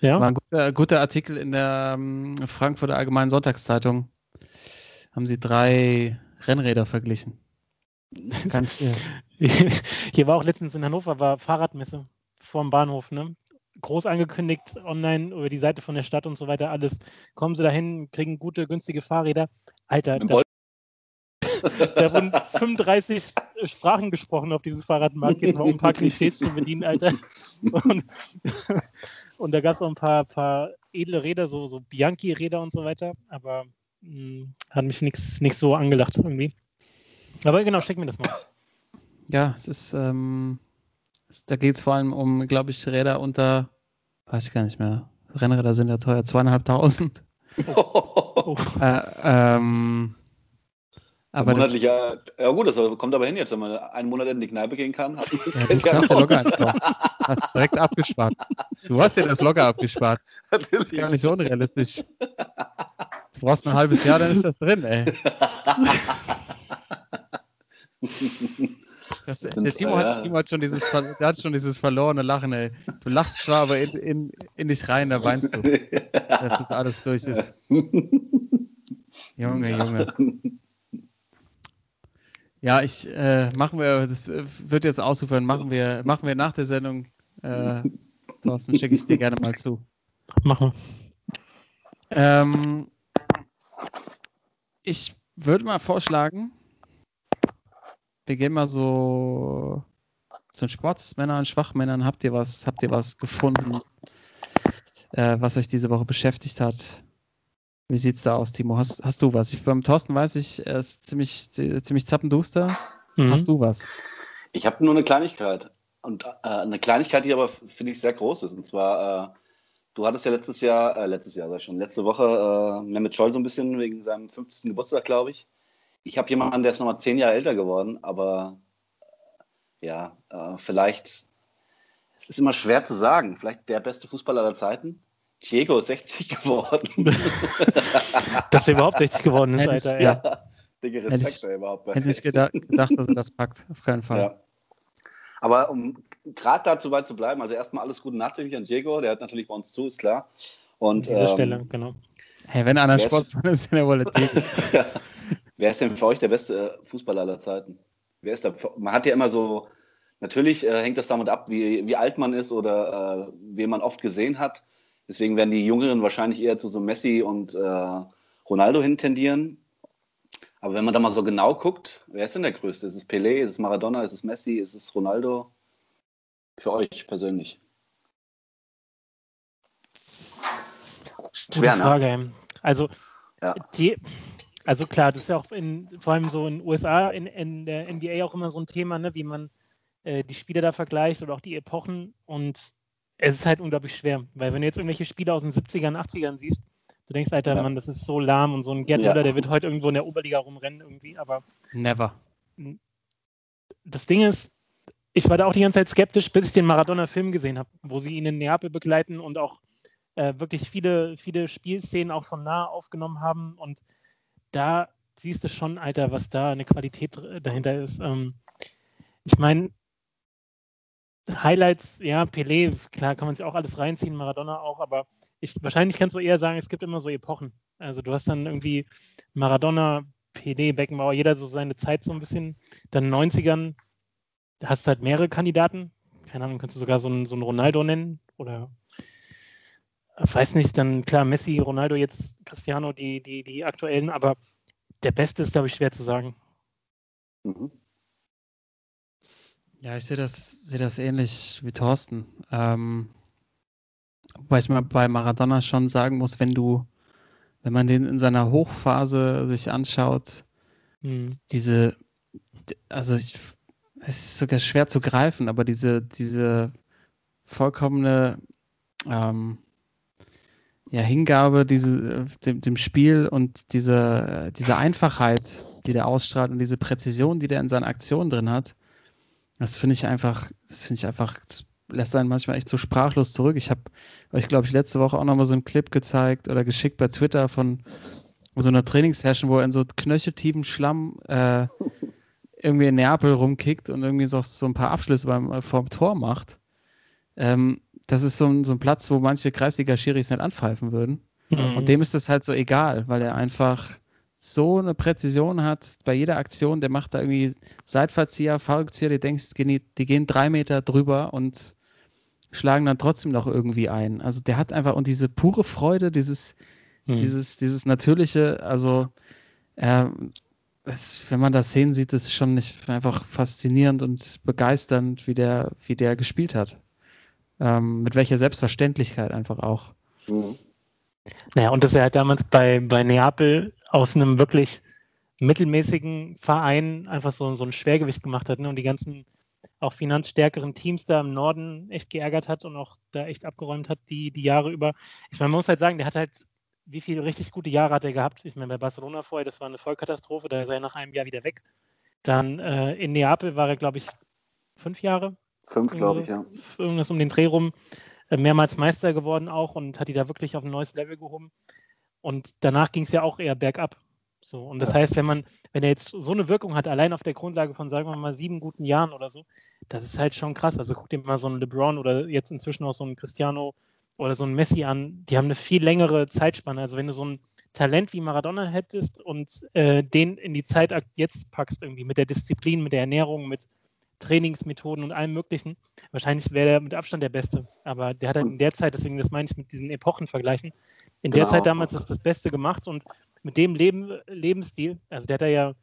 War ja, ein guter, guter Artikel in der ähm, Frankfurter Allgemeinen Sonntagszeitung. Haben sie drei Rennräder verglichen. Ich dir. hier war auch letztens in Hannover, war Fahrradmesse vorm Bahnhof, ne? Groß angekündigt, online über die Seite von der Stadt und so weiter, alles. Kommen sie dahin, kriegen gute, günstige Fahrräder. Alter, da, da wurden 35 Sprachen gesprochen auf diesem Fahrradmarkt, jetzt mal um ein paar Klischees zu bedienen, Alter. Und, und da gab es auch ein paar, paar edle Räder, so, so Bianchi-Räder und so weiter, aber mh, hat mich nichts so angelacht irgendwie. Aber genau, schick mir das mal. Ja, es ist, ähm, da geht es vor allem um, glaube ich, Räder unter, weiß ich gar nicht mehr. Rennräder sind ja teuer, zweieinhalbtausend. Oh. Äh, ähm, aber das, monatlich, ja, ja gut, das kommt aber hin jetzt, wenn man einen Monat in die Kneipe gehen kann. Hat man das ja, du Geld ja kannst ja locker. Hast direkt abgespart. Du hast ja das locker abgespart. Das ist gar Natürlich. nicht so unrealistisch. Du brauchst ein halbes Jahr, dann ist das drin, ey. Das, der Timo, hat, Timo, hat, schon dieses, der hat schon dieses verlorene Lachen, ey. Du lachst zwar, aber in, in, in dich rein, da weinst du. Dass das alles durch ist. Junge, Junge. Ja, ich äh, machen wir, das wird jetzt ausufern, machen wir, machen wir nach der Sendung. Äh, Thorsten, schicke ich dir gerne mal zu. Machen wir. Ähm, ich würde mal vorschlagen, wir gehen mal so zu den Sportsmännern, Schwachmännern. Habt ihr was, habt ihr was gefunden, äh, was euch diese Woche beschäftigt hat? Wie sieht's da aus, Timo? Hast, hast du was? Ich, beim Thorsten weiß ich, er ist ziemlich, ziemlich zappenduster. Mhm. Hast du was? Ich habe nur eine Kleinigkeit. Und äh, eine Kleinigkeit, die aber, finde ich, sehr groß ist. Und zwar, äh, du hattest ja letztes Jahr, äh, letztes Jahr, sag ich schon, letzte Woche äh, Mehmet Scholl so ein bisschen wegen seinem 50. Geburtstag, glaube ich. Ich habe jemanden, der ist nochmal zehn Jahre älter geworden, aber äh, ja, äh, vielleicht, es ist immer schwer zu sagen, vielleicht der beste Fußballer aller Zeiten. Diego ist 60 geworden. dass er überhaupt 60 geworden ist, Alter. Ja, Dicke Respekt hätte überhaupt. Hätte ich gedacht, gedacht, dass er das packt, auf keinen Fall. Ja. Aber um gerade dazu weit zu bleiben, also erstmal alles Gute nachträglich an Diego, der hat natürlich bei uns zu, ist klar. Und, an dieser ähm, Stelle, genau. Hey, wenn einer Sportsmann ist, dann wohl ja. Wer ist denn für euch der beste Fußballer aller Zeiten? Wer ist da? Man hat ja immer so, natürlich äh, hängt das damit ab, wie, wie alt man ist oder äh, wen man oft gesehen hat. Deswegen werden die Jüngeren wahrscheinlich eher zu so Messi und äh, Ronaldo hin tendieren. Aber wenn man da mal so genau guckt, wer ist denn der Größte? Ist es Pelé, ist es Maradona, ist es Messi, ist es Ronaldo? Für euch persönlich. Schwer, ne? Frage. Also, ja. die, also klar, das ist ja auch in, vor allem so in den USA, in, in der NBA auch immer so ein Thema, ne, wie man äh, die Spiele da vergleicht oder auch die Epochen. Und es ist halt unglaublich schwer, weil wenn du jetzt irgendwelche Spiele aus den 70ern, 80ern siehst, du denkst, Alter, ja. Mann, das ist so lahm und so ein Gerd ja. der wird heute irgendwo in der Oberliga rumrennen irgendwie, aber. Never. Das Ding ist, ich war da auch die ganze Zeit skeptisch, bis ich den Maradona-Film gesehen habe, wo sie ihn in Neapel begleiten und auch äh, wirklich viele, viele Spielszenen auch von nah aufgenommen haben. Und da siehst du schon, Alter, was da eine Qualität dahinter ist. Ähm, ich meine, Highlights, ja, Pelé, klar kann man sich auch alles reinziehen, Maradona auch, aber ich, wahrscheinlich kannst du eher sagen, es gibt immer so Epochen. Also du hast dann irgendwie Maradona, Pelé, Beckenbauer, jeder so seine Zeit so ein bisschen. Dann 90ern hast du halt mehrere Kandidaten. Keine Ahnung, kannst du sogar so einen, so einen Ronaldo nennen oder weiß nicht, dann klar, Messi, Ronaldo, jetzt Cristiano, die, die, die aktuellen, aber der Beste ist, glaube ich, schwer zu sagen. Mhm. Ja, ich sehe das, sehe das ähnlich wie Thorsten. Ähm, wobei ich mal bei Maradona schon sagen muss, wenn du, wenn man den in seiner Hochphase sich anschaut, mhm. diese, also ich, es ist sogar schwer zu greifen, aber diese, diese vollkommene ähm, ja, Hingabe diese, dem, dem Spiel und diese, diese Einfachheit, die der ausstrahlt und diese Präzision, die der in seinen Aktionen drin hat, das finde ich einfach, das finde ich einfach, lässt einen manchmal echt so sprachlos zurück. Ich habe euch, glaube ich, letzte Woche auch nochmal so einen Clip gezeigt oder geschickt bei Twitter von so einer Trainingssession, wo er in so knöcheltiefen Schlamm äh, irgendwie in Neapel rumkickt und irgendwie so, so ein paar Abschlüsse beim, äh, vorm Tor macht. Ähm, das ist so ein, so ein Platz, wo manche Kreisliga-Schiris nicht anpfeifen würden. Mhm. Und dem ist das halt so egal, weil er einfach so eine Präzision hat bei jeder Aktion, der macht da irgendwie Seitverzieher, Fallrückzieher, du denkst, die, die gehen drei Meter drüber und schlagen dann trotzdem noch irgendwie ein. Also der hat einfach und diese pure Freude, dieses, hm. dieses, dieses natürliche, also äh, es, wenn man das Szenen sieht, ist schon nicht einfach faszinierend und begeisternd, wie der, wie der gespielt hat. Ähm, mit welcher Selbstverständlichkeit einfach auch. Mhm. Naja, und dass er halt damals bei, bei Neapel aus einem wirklich mittelmäßigen Verein einfach so, so ein Schwergewicht gemacht hat ne? und die ganzen auch finanzstärkeren Teams da im Norden echt geärgert hat und auch da echt abgeräumt hat, die, die Jahre über. Ich meine, man muss halt sagen, der hat halt, wie viele richtig gute Jahre hat er gehabt? Ich meine, bei Barcelona vorher, das war eine Vollkatastrophe, da ist er nach einem Jahr wieder weg. Dann äh, in Neapel war er, glaube ich, fünf Jahre. Fünf, glaube ich, ja. Irgendwas um den Dreh rum. Äh, mehrmals Meister geworden auch und hat die da wirklich auf ein neues Level gehoben. Und danach ging es ja auch eher bergab. So, und das ja. heißt, wenn man, wenn er jetzt so eine Wirkung hat, allein auf der Grundlage von, sagen wir mal, sieben guten Jahren oder so, das ist halt schon krass. Also guck dir mal so einen LeBron oder jetzt inzwischen auch so einen Cristiano oder so einen Messi an, die haben eine viel längere Zeitspanne. Also wenn du so ein Talent wie Maradona hättest und äh, den in die Zeit jetzt packst, irgendwie mit der Disziplin, mit der Ernährung, mit Trainingsmethoden und allem Möglichen, wahrscheinlich wäre er mit Abstand der Beste. Aber der hat halt in der Zeit, deswegen das meine ich mit diesen Epochen vergleichen, in der genau. Zeit damals ist das Beste gemacht und mit dem Leben, Lebensstil, also der hat er ja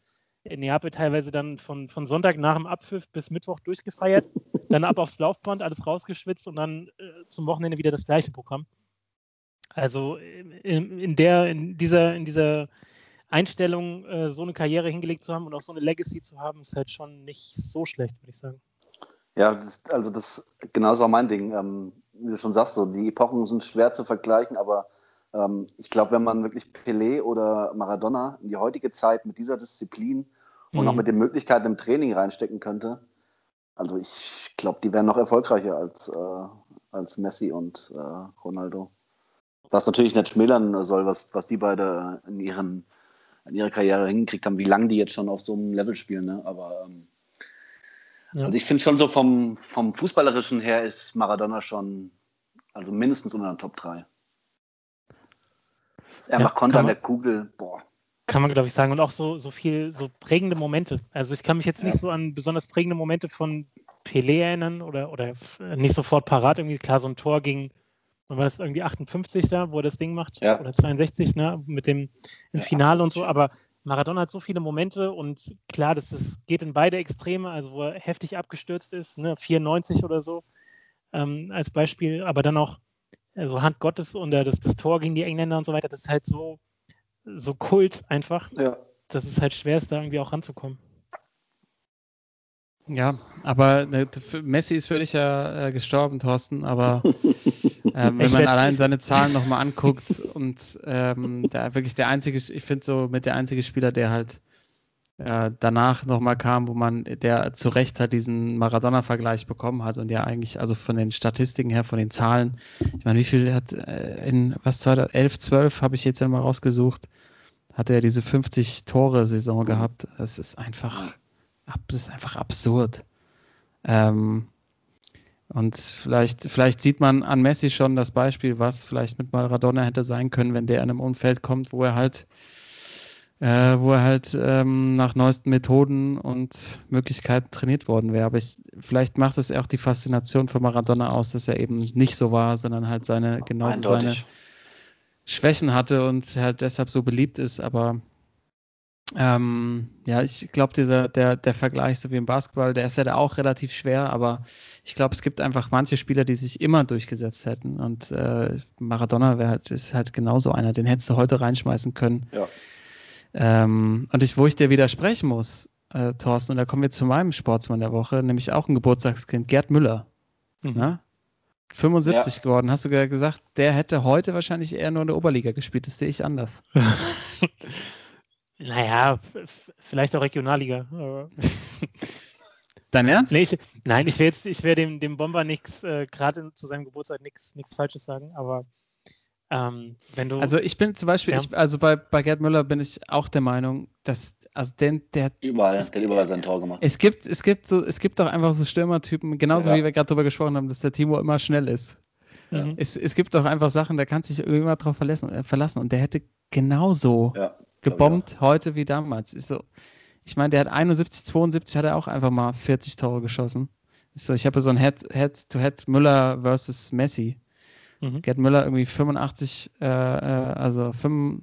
in Neapel teilweise dann von, von Sonntag nach dem Abpfiff bis Mittwoch durchgefeiert, dann ab aufs Laufband, alles rausgeschwitzt und dann äh, zum Wochenende wieder das gleiche Programm. Also in, in, der, in dieser, in dieser Einstellung, äh, so eine Karriere hingelegt zu haben und auch so eine Legacy zu haben, ist halt schon nicht so schlecht, würde ich sagen. Ja, das, also das genau ist auch mein Ding. Ähm, wie du schon sagst, so die Epochen sind schwer zu vergleichen, aber ähm, ich glaube, wenn man wirklich Pelé oder Maradona in die heutige Zeit mit dieser Disziplin und mhm. auch mit den Möglichkeiten im Training reinstecken könnte, also ich glaube, die wären noch erfolgreicher als, äh, als Messi und äh, Ronaldo. Was natürlich nicht schmälern soll, was, was die beide in, ihren, in ihrer Karriere hingekriegt haben, wie lange die jetzt schon auf so einem Level spielen. Ne? Aber ähm, ja. also ich finde schon so vom, vom Fußballerischen her ist Maradona schon also mindestens unter den Top 3. Er ja, macht Konter an der Kugel, boah. Kann man, glaube ich, sagen. Und auch so, so viel, so prägende Momente. Also ich kann mich jetzt nicht ja. so an besonders prägende Momente von Pelé erinnern oder, oder nicht sofort parat. Irgendwie klar, so ein Tor gegen, war das irgendwie 58 da, wo er das Ding macht? Ja. Oder 62, ne? Mit dem im Finale und so. Aber Maradona hat so viele Momente und klar, das, das geht in beide Extreme, also wo er heftig abgestürzt ist, ne? 94 oder so ähm, als Beispiel, aber dann auch also Hand Gottes und äh, das, das Tor gegen die Engländer und so weiter, das ist halt so, so Kult einfach, ja. dass es halt schwer ist, da irgendwie auch ranzukommen. Ja, aber ne, Messi ist völlig ja äh, gestorben, Thorsten, aber ähm, wenn man allein seine Zahlen nochmal anguckt und ähm, der, wirklich der einzige, ich finde so mit der einzige Spieler, der halt äh, danach nochmal kam, wo man, der zu Recht halt diesen Maradona-Vergleich bekommen hat und ja eigentlich, also von den Statistiken her, von den Zahlen, ich meine, wie viel hat äh, in, was, 2011, 12 habe ich jetzt ja mal rausgesucht, hat er diese 50 Tore-Saison gehabt. Das ist einfach, das ist einfach absurd. Ähm, und vielleicht, vielleicht sieht man an Messi schon das Beispiel, was vielleicht mit Maradona hätte sein können, wenn der in einem Umfeld kommt, wo er halt äh, wo er halt ähm, nach neuesten Methoden und Möglichkeiten trainiert worden wäre. Aber ich, vielleicht macht es auch die Faszination für Maradona aus, dass er eben nicht so war, sondern halt seine, genauso seine Schwächen hatte und halt deshalb so beliebt ist. Aber ähm, ja, ich glaube, dieser, der, der Vergleich, so wie im Basketball, der ist ja da auch relativ schwer, aber ich glaube, es gibt einfach manche Spieler, die sich immer durchgesetzt hätten. Und äh, Maradona wäre halt, ist halt genauso einer, den hättest du heute reinschmeißen können. Ja. Ähm, und ich, wo ich dir widersprechen muss, äh, Thorsten, und da kommen wir zu meinem Sportsmann der Woche, nämlich auch ein Geburtstagskind, Gerd Müller. Mhm. Na? 75 ja. geworden. Hast du gesagt, der hätte heute wahrscheinlich eher nur in der Oberliga gespielt. Das sehe ich anders. naja, vielleicht auch Regionalliga. Dein Ernst? Nee, ich, nein, ich will jetzt, ich will dem, dem Bomber nichts, äh, gerade zu seinem Geburtstag nichts Falsches sagen, aber ähm, wenn du, also ich bin zum Beispiel, ja. ich, also bei, bei Gerd Müller bin ich auch der Meinung, dass also den, der überall, es, der hat überall sein Tor gemacht. Es gibt, es gibt so, es gibt doch einfach so Stürmertypen, genauso ja. wie wir gerade darüber gesprochen haben, dass der Timo immer schnell ist. Mhm. Es, es gibt doch einfach Sachen, da kannst du dich immer drauf verlassen, äh, verlassen und der hätte genauso ja, gebombt heute wie damals. Ist so, ich meine, der hat 71, 72 hat er auch einfach mal 40 Tore geschossen. Ist so, ich habe so ein Head-to-Head -Head Müller versus Messi. Mhm. Gerd Müller irgendwie 85, äh, äh, also 5,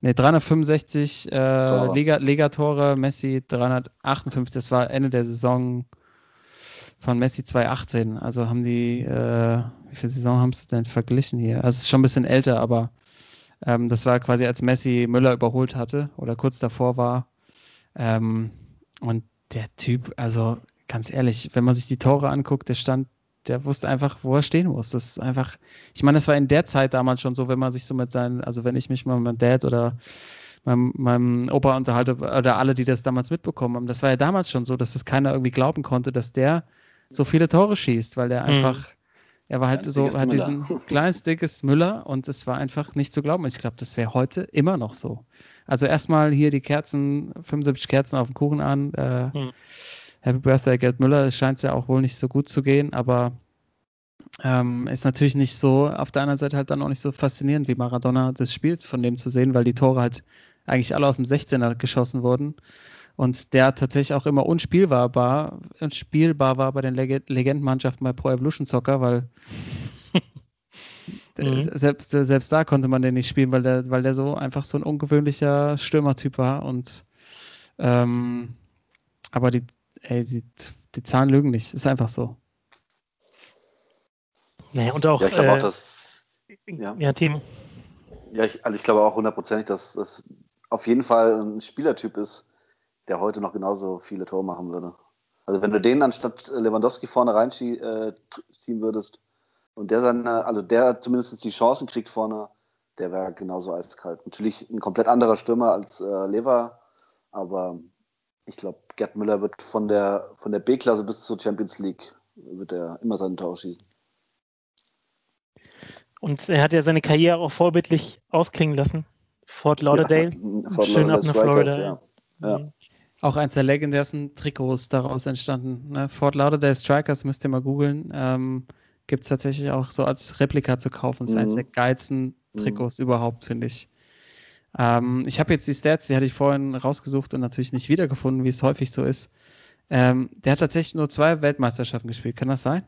nee, 365 äh, Liga, Ligatore, Messi 358, das war Ende der Saison von Messi 2018. Also haben die, äh, wie viele Saison haben sie denn verglichen hier? Also es ist schon ein bisschen älter, aber ähm, das war quasi, als Messi Müller überholt hatte oder kurz davor war. Ähm, und der Typ, also ganz ehrlich, wenn man sich die Tore anguckt, der stand der wusste einfach, wo er stehen muss. Das ist einfach, ich meine, das war in der Zeit damals schon so, wenn man sich so mit seinen, also wenn ich mich mal mit meinem Dad oder meinem, meinem Opa unterhalte oder alle, die das damals mitbekommen haben, das war ja damals schon so, dass das keiner irgendwie glauben konnte, dass der so viele Tore schießt, weil der mhm. einfach, mhm. Er war halt so, hat diesen kleines, dickes Müller und es war einfach nicht zu glauben. Ich glaube, das wäre heute immer noch so. Also erstmal hier die Kerzen, 75 Kerzen auf dem Kuchen an. Äh, hm. Happy Birthday, Gerd Müller. Es scheint ja auch wohl nicht so gut zu gehen, aber ähm, ist natürlich nicht so, auf der anderen Seite halt dann auch nicht so faszinierend, wie Maradona das spielt, von dem zu sehen, weil die Tore halt eigentlich alle aus dem 16er geschossen wurden. Und der tatsächlich auch immer unspielbar war, unspielbar war bei den Leg Legendenmannschaften bei Pro Evolution Soccer, weil mhm. selbst, selbst da konnte man den nicht spielen, weil der, weil der so einfach so ein ungewöhnlicher Stürmertyp war. Und ähm, aber die, ey, die, die Zahlen lügen nicht, ist einfach so. Naja, und auch, ja, ich glaube äh, auch, dass. Ja, ja Team. Ja, ich, also ich glaube auch hundertprozentig, dass das auf jeden Fall ein Spielertyp ist, der heute noch genauso viele Tore machen würde. Also wenn du den anstatt Lewandowski vorne reinziehen äh, würdest und der seine, also der zumindest die Chancen kriegt vorne, der wäre genauso eiskalt. Natürlich ein komplett anderer Stürmer als äh, Lever, aber ich glaube, Gerd Müller wird von der, von der B-Klasse bis zur Champions League wird er immer seine Tore schießen. Und er hat ja seine Karriere auch vorbildlich ausklingen lassen. Fort Lauderdale. Ja, Fort Schön Lauderdale ab nach Florida. Ja. Ja. Auch eins der legendärsten Trikots daraus entstanden. Ne? Fort Lauderdale Strikers müsst ihr mal googeln. Ähm, Gibt es tatsächlich auch so als Replika zu kaufen. Das ist mhm. eines der geilsten mhm. Trikots mhm. überhaupt, finde ich. Ähm, ich habe jetzt die Stats, die hatte ich vorhin rausgesucht und natürlich nicht wiedergefunden, wie es häufig so ist. Ähm, der hat tatsächlich nur zwei Weltmeisterschaften gespielt. Kann das sein?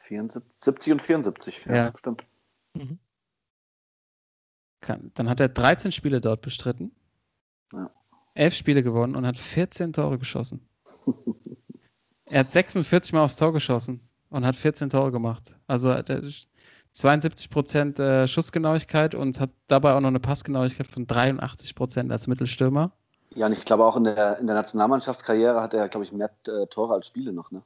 74 und 74, ja, ja. stimmt. Mhm. Kann. Dann hat er 13 Spiele dort bestritten. Ja. 11 Spiele gewonnen und hat 14 Tore geschossen. er hat 46 Mal aufs Tor geschossen und hat 14 Tore gemacht. Also 72 Prozent äh, Schussgenauigkeit und hat dabei auch noch eine Passgenauigkeit von 83 Prozent als Mittelstürmer. Ja, und ich glaube auch in der, in der Nationalmannschaftskarriere hat er, glaube ich, mehr äh, Tore als Spiele noch, ne?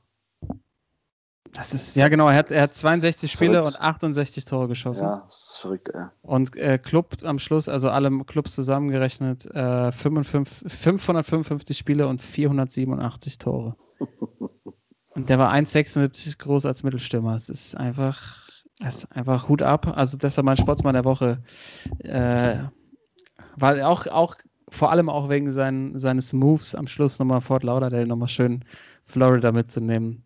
Das ist, ja genau, er hat, er hat 62 Spiele und 68 Tore geschossen. Ja, das ist verrückt, ey. Und äh, Club am Schluss, also alle Clubs zusammengerechnet, äh, 55, 555 Spiele und 487 Tore. und der war 1,76 groß als Mittelstürmer. Es ist einfach, das ist einfach Hut ab. Also deshalb mein Sportsmann der Woche. Äh, weil auch, auch, vor allem auch wegen sein, seines Moves am Schluss nochmal Fort Lauderdale nochmal schön Florida mitzunehmen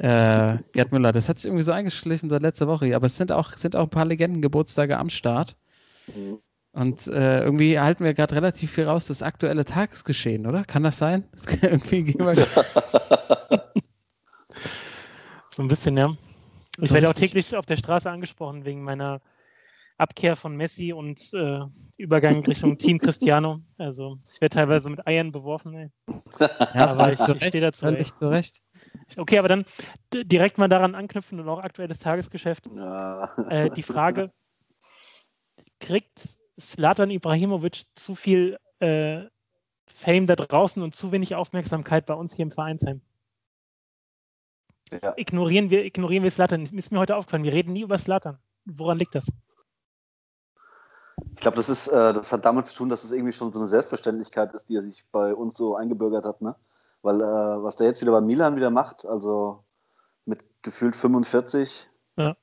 äh, Gerd Müller. Das hat sich irgendwie so eingeschlichen seit letzter Woche. Aber es sind auch, sind auch ein paar Legendengeburtstage am Start. Mhm. Und äh, irgendwie halten wir gerade relativ viel raus, das aktuelle Tagesgeschehen, oder? Kann das sein? Das irgendwie gehen wir so ein bisschen, ja. Ich so werde auch täglich auf der Straße angesprochen wegen meiner Abkehr von Messi und äh, Übergang Richtung Team Cristiano. Also ich werde teilweise mit Eiern beworfen. Ey. Ja, aber ich, ich stehe dazu. Völlig zu Recht. Okay, aber dann direkt mal daran anknüpfen und auch aktuelles Tagesgeschäft. Ja. Äh, die Frage: Kriegt Slatan Ibrahimovic zu viel äh, Fame da draußen und zu wenig Aufmerksamkeit bei uns hier im Vereinsheim? Ja. Ignorieren wir, ignorieren wir Slatan. Ist mir heute aufgefallen, wir reden nie über Slatan. Woran liegt das? Ich glaube, das ist, äh, das hat damit zu tun, dass es irgendwie schon so eine Selbstverständlichkeit ist, die er sich bei uns so eingebürgert hat, ne? Weil äh, was der jetzt wieder bei Milan wieder macht, also mit gefühlt 45, ja.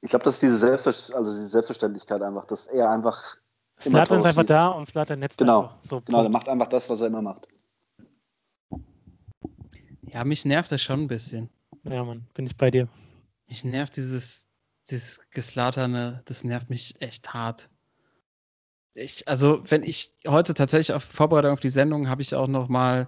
ich glaube, das ist diese, Selbstver also diese Selbstverständlichkeit einfach, dass er einfach. Flattern ist einfach da und Flattern netzt genau. einfach. So, genau, der macht einfach das, was er immer macht. Ja, mich nervt das schon ein bisschen. Ja, Mann, bin ich bei dir. Mich nervt dieses, dieses Geslaterne, das nervt mich echt hart. Ich, also, wenn ich heute tatsächlich auf Vorbereitung auf die Sendung habe ich auch noch mal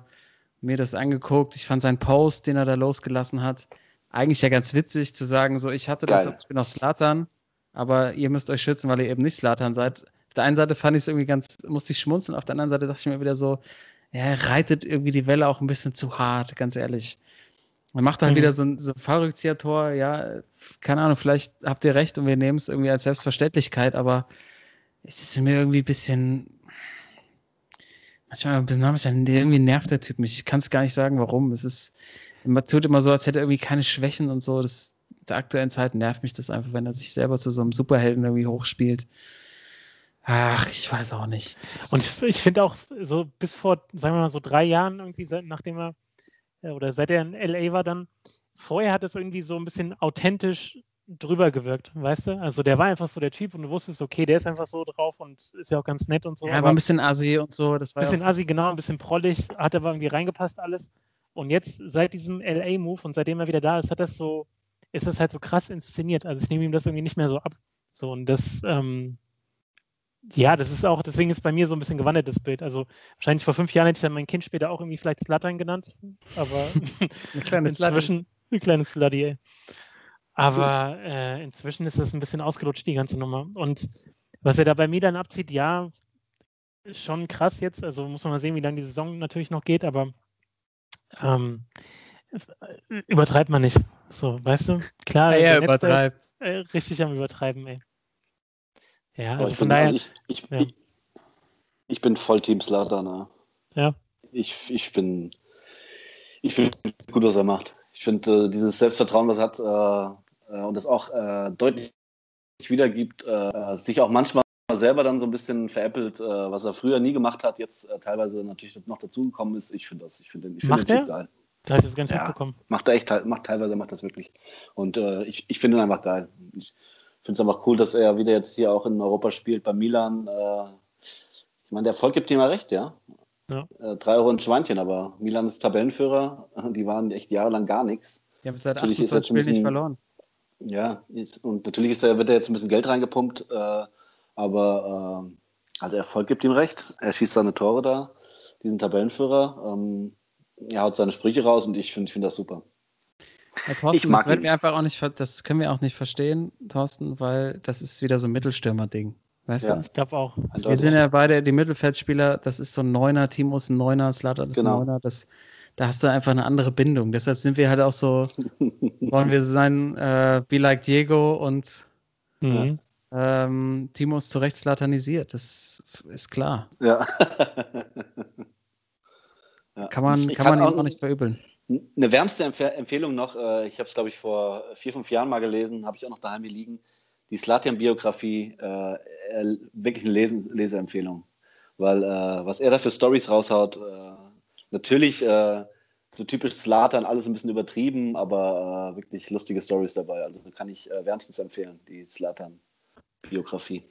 mir das angeguckt. Ich fand seinen Post, den er da losgelassen hat, eigentlich ja ganz witzig zu sagen, so ich hatte Geil. das, ich bin auch Slatan, aber ihr müsst euch schützen, weil ihr eben nicht Slatan seid. Auf der einen Seite fand ich es irgendwie ganz, musste ich schmunzeln, auf der anderen Seite dachte ich mir wieder so, ja, er reitet irgendwie die Welle auch ein bisschen zu hart, ganz ehrlich. Man macht halt mhm. wieder so ein, so ein Fallrückzieher-Tor, ja, keine Ahnung, vielleicht habt ihr recht und wir nehmen es irgendwie als Selbstverständlichkeit, aber es ist mir irgendwie ein bisschen, manchmal, manchmal irgendwie nervt der Typ mich. Ich kann es gar nicht sagen, warum. Es ist, man tut immer so, als hätte er irgendwie keine Schwächen und so. Das, der aktuellen Zeit nervt mich das einfach, wenn er sich selber zu so einem Superhelden irgendwie hochspielt. Ach, ich weiß auch nicht. Und ich, ich finde auch, so bis vor, sagen wir mal, so drei Jahren irgendwie, seit, nachdem er, äh, oder seit er in LA war dann, vorher hat es irgendwie so ein bisschen authentisch drüber gewirkt, weißt du? Also der war einfach so der Typ und du wusstest, okay, der ist einfach so drauf und ist ja auch ganz nett und so. Ja, war ein bisschen assi und so. Das war ein bisschen ja assi, genau, ein bisschen prollig, hat aber irgendwie reingepasst alles. Und jetzt seit diesem LA-Move und seitdem er wieder da ist, hat das so, ist das halt so krass inszeniert. Also ich nehme ihm das irgendwie nicht mehr so ab. So und das, ähm, ja, das ist auch, deswegen ist bei mir so ein bisschen gewandelt das Bild. Also wahrscheinlich vor fünf Jahren hätte ich dann mein Kind später auch irgendwie vielleicht Slattern genannt, aber ein kleines inzwischen ein kleines Slutty, ey. Aber äh, inzwischen ist das ein bisschen ausgelutscht, die ganze Nummer. Und was er da bei mir dann abzieht, ja, schon krass jetzt. Also muss man mal sehen, wie lange die Saison natürlich noch geht, aber ähm, übertreibt man nicht. So, weißt du? Klar, ja, er übertreibt. äh, richtig am Übertreiben, ey. Ja, also von bin, daher. Also ich, ich, ja. ich, ich, bin voll Team Slater, ne? Ja. Ich, ich bin. Ich finde gut, was er macht. Ich finde, äh, dieses Selbstvertrauen, was er hat äh, äh, und das auch äh, deutlich wiedergibt, äh, sich auch manchmal selber dann so ein bisschen veräppelt, was er früher nie gemacht hat, jetzt teilweise natürlich noch dazugekommen ist. Ich finde das, ich finde ich find den Typ geil. Da habe ich das ganz ja, mitbekommen. Macht er echt, macht teilweise macht das wirklich. Und ich, ich finde ihn einfach geil. Ich, finde es einfach cool, dass er wieder jetzt hier auch in Europa spielt, bei Milan. Ich meine, der Erfolg gibt ihm ja recht, ja. Ja. Äh, drei Euro ein Schweinchen, aber Milan ist Tabellenführer. Die waren echt jahrelang gar nichts. Die haben seit 28 Spielen nicht verloren. Ja, ist, und natürlich ist da, wird da jetzt ein bisschen Geld reingepumpt, äh, aber äh, also Erfolg gibt ihm recht. Er schießt seine Tore da, diesen Tabellenführer. Ähm, er haut seine Sprüche raus und ich finde ich find das super. Ja, Thorsten, das, wird mir einfach auch nicht, das können wir auch nicht verstehen, Thorsten, weil das ist wieder so ein Mittelstürmer-Ding. Weißt ja, du? Ich glaube auch. Wir sind ja beide die Mittelfeldspieler, das ist so ein Neuner, Timo ist ein Neuner, Slatter ist genau. ein Neuner, das, da hast du einfach eine andere Bindung. Deshalb sind wir halt auch so, wollen wir sein, äh, be like Diego und mhm. ähm, Timo ist zu Recht slatanisiert, das ist klar. Ja. Kann man, kann, kann man auch, auch nicht verübeln. Eine wärmste Empf Empfehlung noch, äh, ich habe es, glaube ich, vor vier, fünf Jahren mal gelesen, habe ich auch noch daheim hier liegen. Die Slatian-Biografie, äh, wirklich eine Lesen Leseempfehlung. Weil äh, was er da für Stories raushaut, äh, natürlich äh, so typisch Slatan, alles ein bisschen übertrieben, aber äh, wirklich lustige Stories dabei. Also kann ich wärmstens empfehlen, die Slatan-Biografie.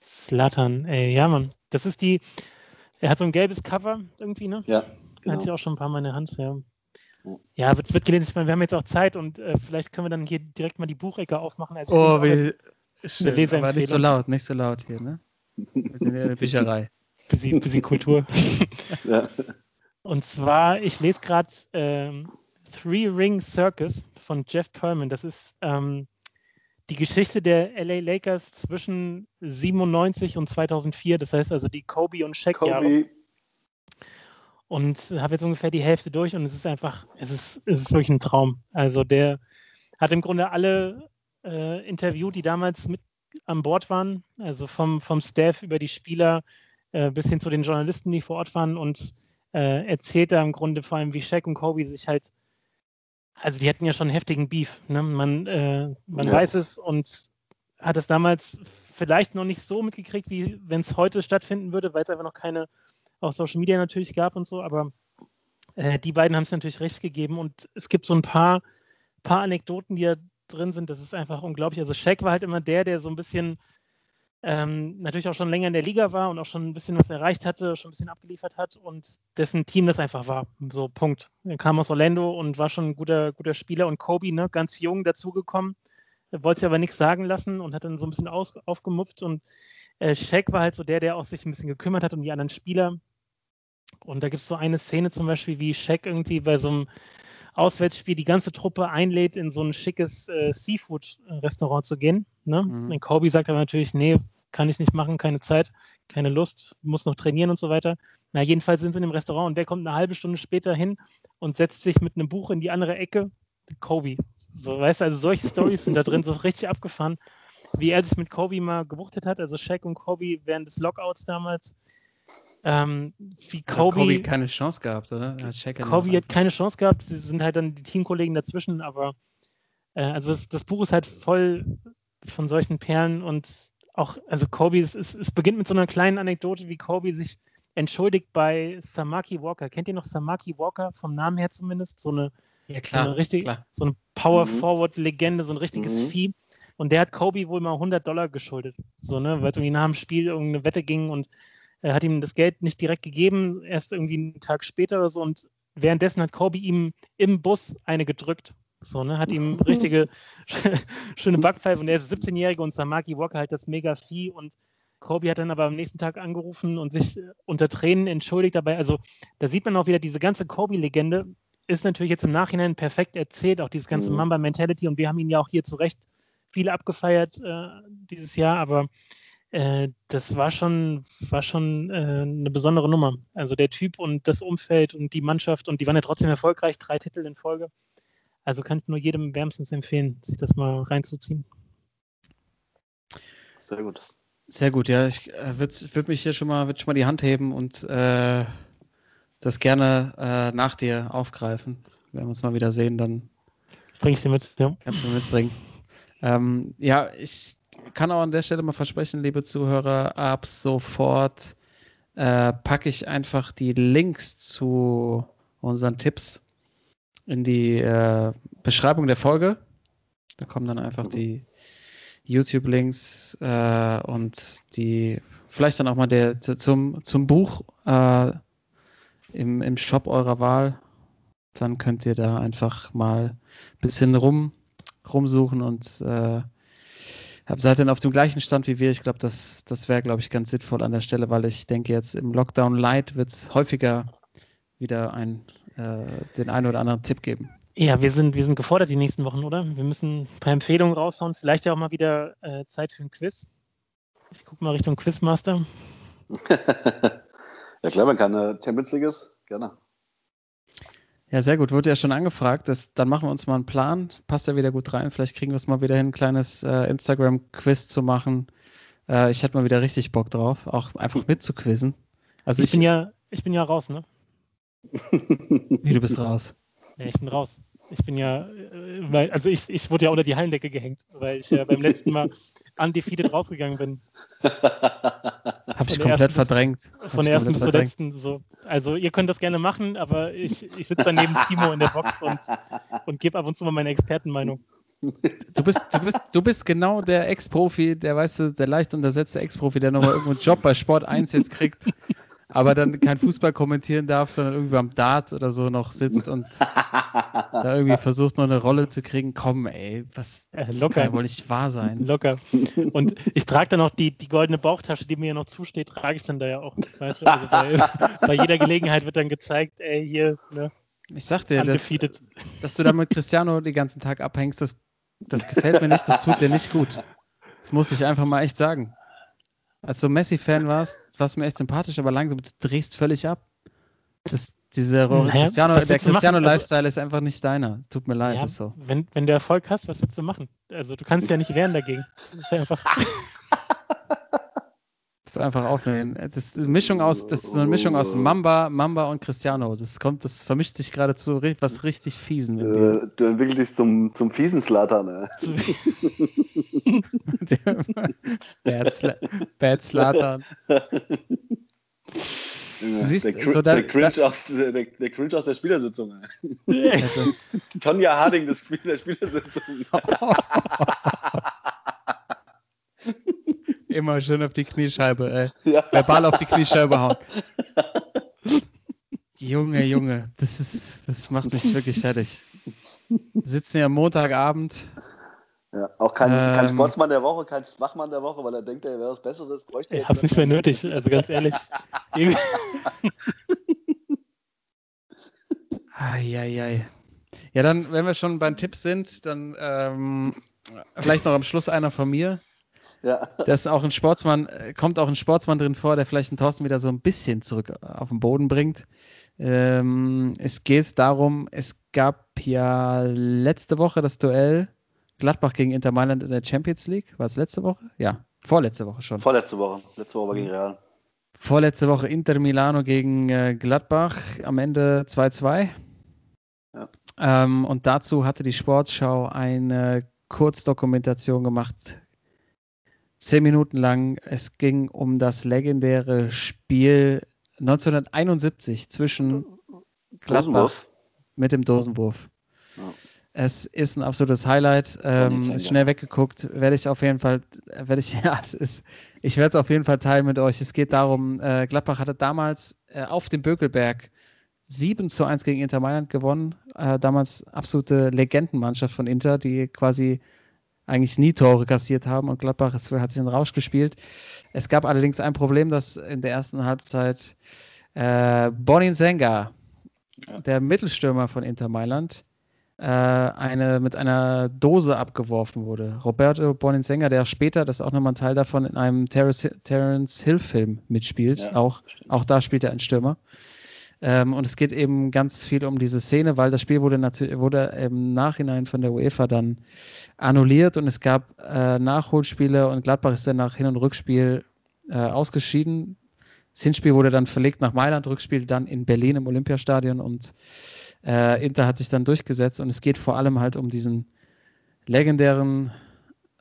Slatan, ey, ja, Mann. Das ist die, er hat so ein gelbes Cover irgendwie, ne? Ja. Genau. Hatte ich auch schon ein paar Mal in der Hand, ja. Ja, wird, wird gelesen. Ich meine, wir haben jetzt auch Zeit und äh, vielleicht können wir dann hier direkt mal die Buchecke aufmachen. Als oh, wie schön. Aber nicht so laut, nicht so laut hier, ne? Wir sind in der Bücherei. Bisschen, bisschen Kultur. ja. Und zwar, ich lese gerade ähm, Three Ring Circus von Jeff Perlman. Das ist ähm, die Geschichte der LA Lakers zwischen 97 und 2004. Das heißt also die Kobe und Shaq Jahre und habe jetzt ungefähr die Hälfte durch und es ist einfach, es ist, es ist wirklich ein Traum. Also der hat im Grunde alle äh, interviewt, die damals mit an Bord waren, also vom, vom Staff über die Spieler äh, bis hin zu den Journalisten, die vor Ort waren und äh, erzählt da im Grunde vor allem, wie Shaq und Kobe sich halt, also die hatten ja schon heftigen Beef, ne? man, äh, man ja. weiß es und hat es damals vielleicht noch nicht so mitgekriegt, wie wenn es heute stattfinden würde, weil es einfach noch keine auch Social Media natürlich gab und so, aber äh, die beiden haben es natürlich recht gegeben und es gibt so ein paar, paar Anekdoten, die da drin sind, das ist einfach unglaublich. Also Shaq war halt immer der, der so ein bisschen ähm, natürlich auch schon länger in der Liga war und auch schon ein bisschen was erreicht hatte, schon ein bisschen abgeliefert hat und dessen Team das einfach war. So, Punkt. Er kam aus Orlando und war schon ein guter, guter Spieler und Kobe, ne, ganz jung dazugekommen, wollte sich aber nichts sagen lassen und hat dann so ein bisschen aus, aufgemupft und äh, Shaq war halt so der, der auch sich ein bisschen gekümmert hat um die anderen Spieler. Und da gibt es so eine Szene zum Beispiel, wie Shaq irgendwie bei so einem Auswärtsspiel die ganze Truppe einlädt, in so ein schickes äh, Seafood-Restaurant zu gehen. Ne? Mhm. Und Kobe sagt aber natürlich, nee, kann ich nicht machen, keine Zeit, keine Lust, muss noch trainieren und so weiter. Na, jedenfalls sind sie in dem Restaurant und der kommt eine halbe Stunde später hin und setzt sich mit einem Buch in die andere Ecke. Kobe. So, weißt du, also solche Stories sind da drin, so richtig abgefahren, wie er sich mit Kobe mal gewuchtet hat. Also Shaq und Kobe während des Lockouts damals ähm, wie Kobe, Kobe keine Chance gehabt, oder? Hat Kobe hat keine Chance gehabt. Sie sind halt dann die Teamkollegen dazwischen, aber äh, also das, das, Buch ist halt voll von solchen Perlen und auch, also Kobe, es, es, es, beginnt mit so einer kleinen Anekdote, wie Kobe sich entschuldigt bei Samaki Walker. Kennt ihr noch Samaki Walker vom Namen her zumindest? So eine Ja, klar. So eine, richtig, klar. So eine Power-Forward-Legende, so ein richtiges mhm. Vieh. Und der hat Kobe wohl mal 100 Dollar geschuldet. So, ne, weil es irgendwie nach dem Spiel irgendeine Wette ging und er hat ihm das Geld nicht direkt gegeben, erst irgendwie einen Tag später oder so. Und währenddessen hat Kobe ihm im Bus eine gedrückt. So, ne, hat ihm richtige schöne Backpfeife und er ist 17-Jährige und Samaki Walker halt das mega Vieh und Kobe hat dann aber am nächsten Tag angerufen und sich unter Tränen entschuldigt dabei. Also da sieht man auch wieder diese ganze Kobe-Legende ist natürlich jetzt im Nachhinein perfekt erzählt, auch dieses ganze mhm. Mamba-Mentality und wir haben ihn ja auch hier zu Recht viele abgefeiert äh, dieses Jahr, aber äh, das war schon, war schon äh, eine besondere Nummer. Also der Typ und das Umfeld und die Mannschaft und die waren ja trotzdem erfolgreich, drei Titel in Folge. Also kann ich nur jedem wärmstens empfehlen, sich das mal reinzuziehen. Sehr gut. Sehr gut, ja. Ich äh, würde würd mich hier schon mal, schon mal die Hand heben und äh, das gerne äh, nach dir aufgreifen. Wenn wir uns mal wieder sehen, dann bringe ich dir mit. Ja. Kannst du mitbringen. Ähm, ja, ich kann auch an der Stelle mal versprechen, liebe Zuhörer, ab sofort äh, packe ich einfach die Links zu unseren Tipps in die äh, Beschreibung der Folge. Da kommen dann einfach die YouTube-Links äh, und die vielleicht dann auch mal der zum, zum Buch äh, im, im Shop eurer Wahl. Dann könnt ihr da einfach mal ein bisschen rum, rumsuchen und äh, seid dann auf dem gleichen Stand wie wir. Ich glaube, das, das wäre, glaube ich, ganz sinnvoll an der Stelle, weil ich denke, jetzt im Lockdown Light wird es häufiger wieder ein, äh, den einen oder anderen Tipp geben. Ja, wir sind, wir sind gefordert die nächsten Wochen, oder? Wir müssen ein paar Empfehlungen raushauen. Vielleicht ja auch mal wieder äh, Zeit für ein Quiz. Ich gucke mal Richtung Quizmaster. ja klar, wenn keine Champions League ist, gerne. Ja, sehr gut. Wurde ja schon angefragt. Das, dann machen wir uns mal einen Plan. Passt ja wieder gut rein. Vielleicht kriegen wir es mal wieder hin, ein kleines äh, Instagram-Quiz zu machen. Äh, ich hätte mal wieder richtig Bock drauf, auch einfach mitzuquizzen. Also ich, ich, bin ja, ich bin ja raus, ne? Wie, du bist raus? Ja, ich bin raus. Ich bin ja, äh, also ich, ich wurde ja unter die Hallendecke gehängt, weil ich ja beim letzten Mal undefeated rausgegangen bin. Habe ich komplett verdrängt. Von der ersten bis zur letzten. So. Also ihr könnt das gerne machen, aber ich, ich sitze dann neben Timo in der Box und, und gebe ab und zu mal meine Expertenmeinung. Du bist, du bist, du bist genau der Ex-Profi, der weißt du, der leicht untersetzte Ex-Profi, der nochmal irgendwo einen Job bei Sport 1 jetzt kriegt aber dann kein Fußball kommentieren darf, sondern irgendwie am Dart oder so noch sitzt und da irgendwie versucht noch eine Rolle zu kriegen. Komm, ey, was äh, locker. kann ja wohl nicht wahr sein. Locker. Und ich trage dann auch die, die goldene Bauchtasche, die mir ja noch zusteht, trage ich dann da ja auch. Weißt du? also bei, bei, jeder Gelegenheit wird dann gezeigt, ey, hier, ne? Ich sag dir, dass, dass, du da mit Cristiano den ganzen Tag abhängst, das, das gefällt mir nicht, das tut dir nicht gut. Das muss ich einfach mal echt sagen. Als du Messi-Fan warst, warst mir echt sympathisch, aber langsam, du drehst völlig ab. Das, diese naja, Cristiano, der Cristiano-Lifestyle also, ist einfach nicht deiner. Tut mir leid, ja, ist so. Wenn, wenn du Erfolg hast, was willst du machen? Also du kannst ja nicht wehren dagegen. Das ist ja einfach. das ist einfach aufnehmen. Das ist eine Mischung aus, das ist eine Mischung aus Mamba, Mamba und Cristiano. Das kommt, das vermischt sich gerade zu was richtig fiesen. Äh, du entwickelst dich zum, zum fiesen Slater, ne? Bad, Sla Bad Slatan. Du siehst, der, so da, der, Cringe da, aus, der, der, Cringe aus der Spielersitzung. Also. Tonja Harding des Spiel der Spielersitzung. Immer schön auf die Kniescheibe, ey. Ja. Verbal auf die Kniescheibe hauen. Junge, Junge, das ist, das macht mich wirklich fertig. Wir sitzen ja Montagabend, ja, auch kein, ähm, kein Sportsmann der Woche, kein Schwachmann der Woche, weil er denkt, er wäre was Besseres, bräuchte Ich hab's nicht mehr nötig, also ganz ehrlich. Eieiei. Ja, dann, wenn wir schon beim Tipp sind, dann ähm, vielleicht noch am Schluss einer von mir. Ja. Das ist auch ein Sportsmann, kommt auch ein Sportsmann drin vor, der vielleicht den Thorsten wieder so ein bisschen zurück auf den Boden bringt. Ähm, es geht darum, es gab ja letzte Woche das Duell Gladbach gegen Inter Mailand in der Champions League. War es letzte Woche? Ja, vorletzte Woche schon. Vorletzte Woche. Letzte Woche war gegen Real. Vorletzte Woche Inter Milano gegen äh, Gladbach. Am Ende 2-2. Ja. Ähm, und dazu hatte die Sportschau eine Kurzdokumentation gemacht. Zehn Minuten lang. Es ging um das legendäre Spiel 1971 zwischen Gladbach mit dem Dosenwurf Es ist ein absolutes Highlight. Ähm, ist schnell weggeguckt. Werde ich auf jeden Fall, werde ich, ja, es ist, ich werde es auf jeden Fall teilen mit euch. Es geht darum, äh, Gladbach hatte damals äh, auf dem Bökelberg 7 zu 1 gegen Inter Mailand gewonnen. Äh, damals absolute Legendenmannschaft von Inter, die quasi eigentlich nie Tore kassiert haben und Gladbach hat sich einen Rausch gespielt. Es gab allerdings ein Problem, dass in der ersten Halbzeit äh, Bonin Senga, der Mittelstürmer von Inter Mailand, äh, eine, mit einer Dose abgeworfen wurde. Roberto Boninsenga, der später, das ist auch nochmal ein Teil davon, in einem Terence, Terence Hill-Film mitspielt. Ja, auch, auch da spielt er einen Stürmer. Ähm, und es geht eben ganz viel um diese Szene, weil das Spiel wurde, wurde im Nachhinein von der UEFA dann annulliert und es gab äh, Nachholspiele und Gladbach ist dann nach Hin- und Rückspiel äh, ausgeschieden. Das Hinspiel wurde dann verlegt nach Mailand, Rückspiel dann in Berlin im Olympiastadion und äh, Inter hat sich dann durchgesetzt und es geht vor allem halt um diesen legendären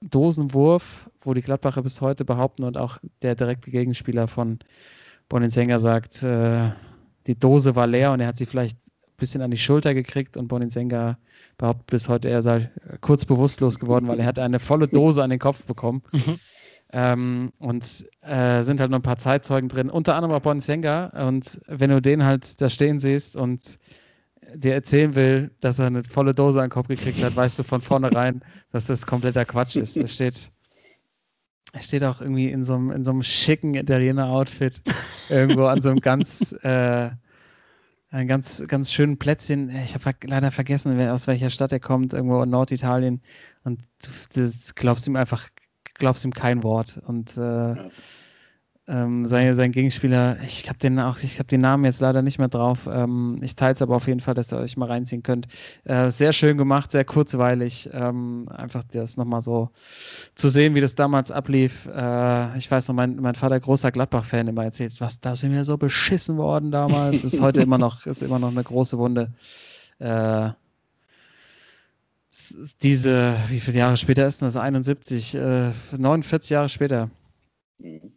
Dosenwurf, wo die Gladbacher bis heute behaupten und auch der direkte Gegenspieler von Boninsenga sagt, äh, die Dose war leer und er hat sie vielleicht ein bisschen an die Schulter gekriegt und Boninsenga behauptet bis heute, er sei kurz bewusstlos geworden, weil er hat eine volle Dose an den Kopf bekommen. Mhm. Ähm, und äh, sind halt noch ein paar Zeitzeugen drin, unter anderem auch Boninsenga. Und wenn du den halt da stehen siehst und dir erzählen will, dass er eine volle Dose an den Kopf gekriegt hat, weißt du von vornherein, dass das kompletter Quatsch ist. Er steht, er steht auch irgendwie in so einem, in so einem schicken Italiener-Outfit irgendwo an so einem ganz, äh, ein ganz, ganz schönen Plätzchen. Ich habe leider vergessen, aus welcher Stadt er kommt, irgendwo in Norditalien. Und du, du glaubst ihm einfach, glaubst ihm kein Wort. Und äh, ja ähm, sein, sein Gegenspieler, ich habe den auch, ich habe den Namen jetzt leider nicht mehr drauf. Ähm, ich teile es aber auf jeden Fall, dass ihr euch mal reinziehen könnt. Äh, sehr schön gemacht, sehr kurzweilig. Ähm, einfach das nochmal so zu sehen, wie das damals ablief. Äh, ich weiß noch, mein, mein Vater, großer Gladbach-Fan, immer erzählt, was, da sind wir so beschissen worden damals. ist heute immer noch, ist immer noch eine große Wunde. Äh, diese, wie viele Jahre später ist das? 71, 49 äh, Jahre später. Mhm.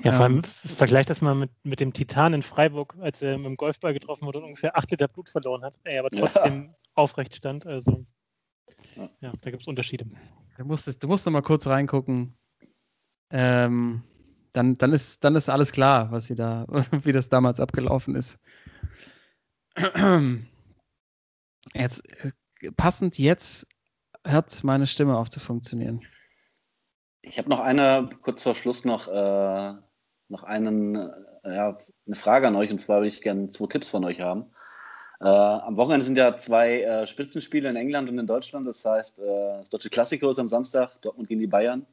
Ja, vor allem ähm, vergleich das mal mit, mit dem Titan in Freiburg, als er mit dem Golfball getroffen wurde und ungefähr 8 Liter Blut verloren hat, er aber trotzdem ja. aufrecht stand. Also, ja, da gibt es Unterschiede. Du musst, du musst noch mal kurz reingucken. Ähm, dann, dann, ist, dann ist alles klar, was sie da, wie das damals abgelaufen ist. Jetzt, äh, passend jetzt hört meine Stimme auf zu funktionieren. Ich habe noch eine, kurz vor Schluss noch, äh, noch einen, äh, ja, eine Frage an euch. Und zwar würde ich gerne zwei Tipps von euch haben. Äh, am Wochenende sind ja zwei äh, Spitzenspiele in England und in Deutschland. Das heißt, äh, das deutsche Klassiker ist am Samstag, Dortmund gegen die Bayern.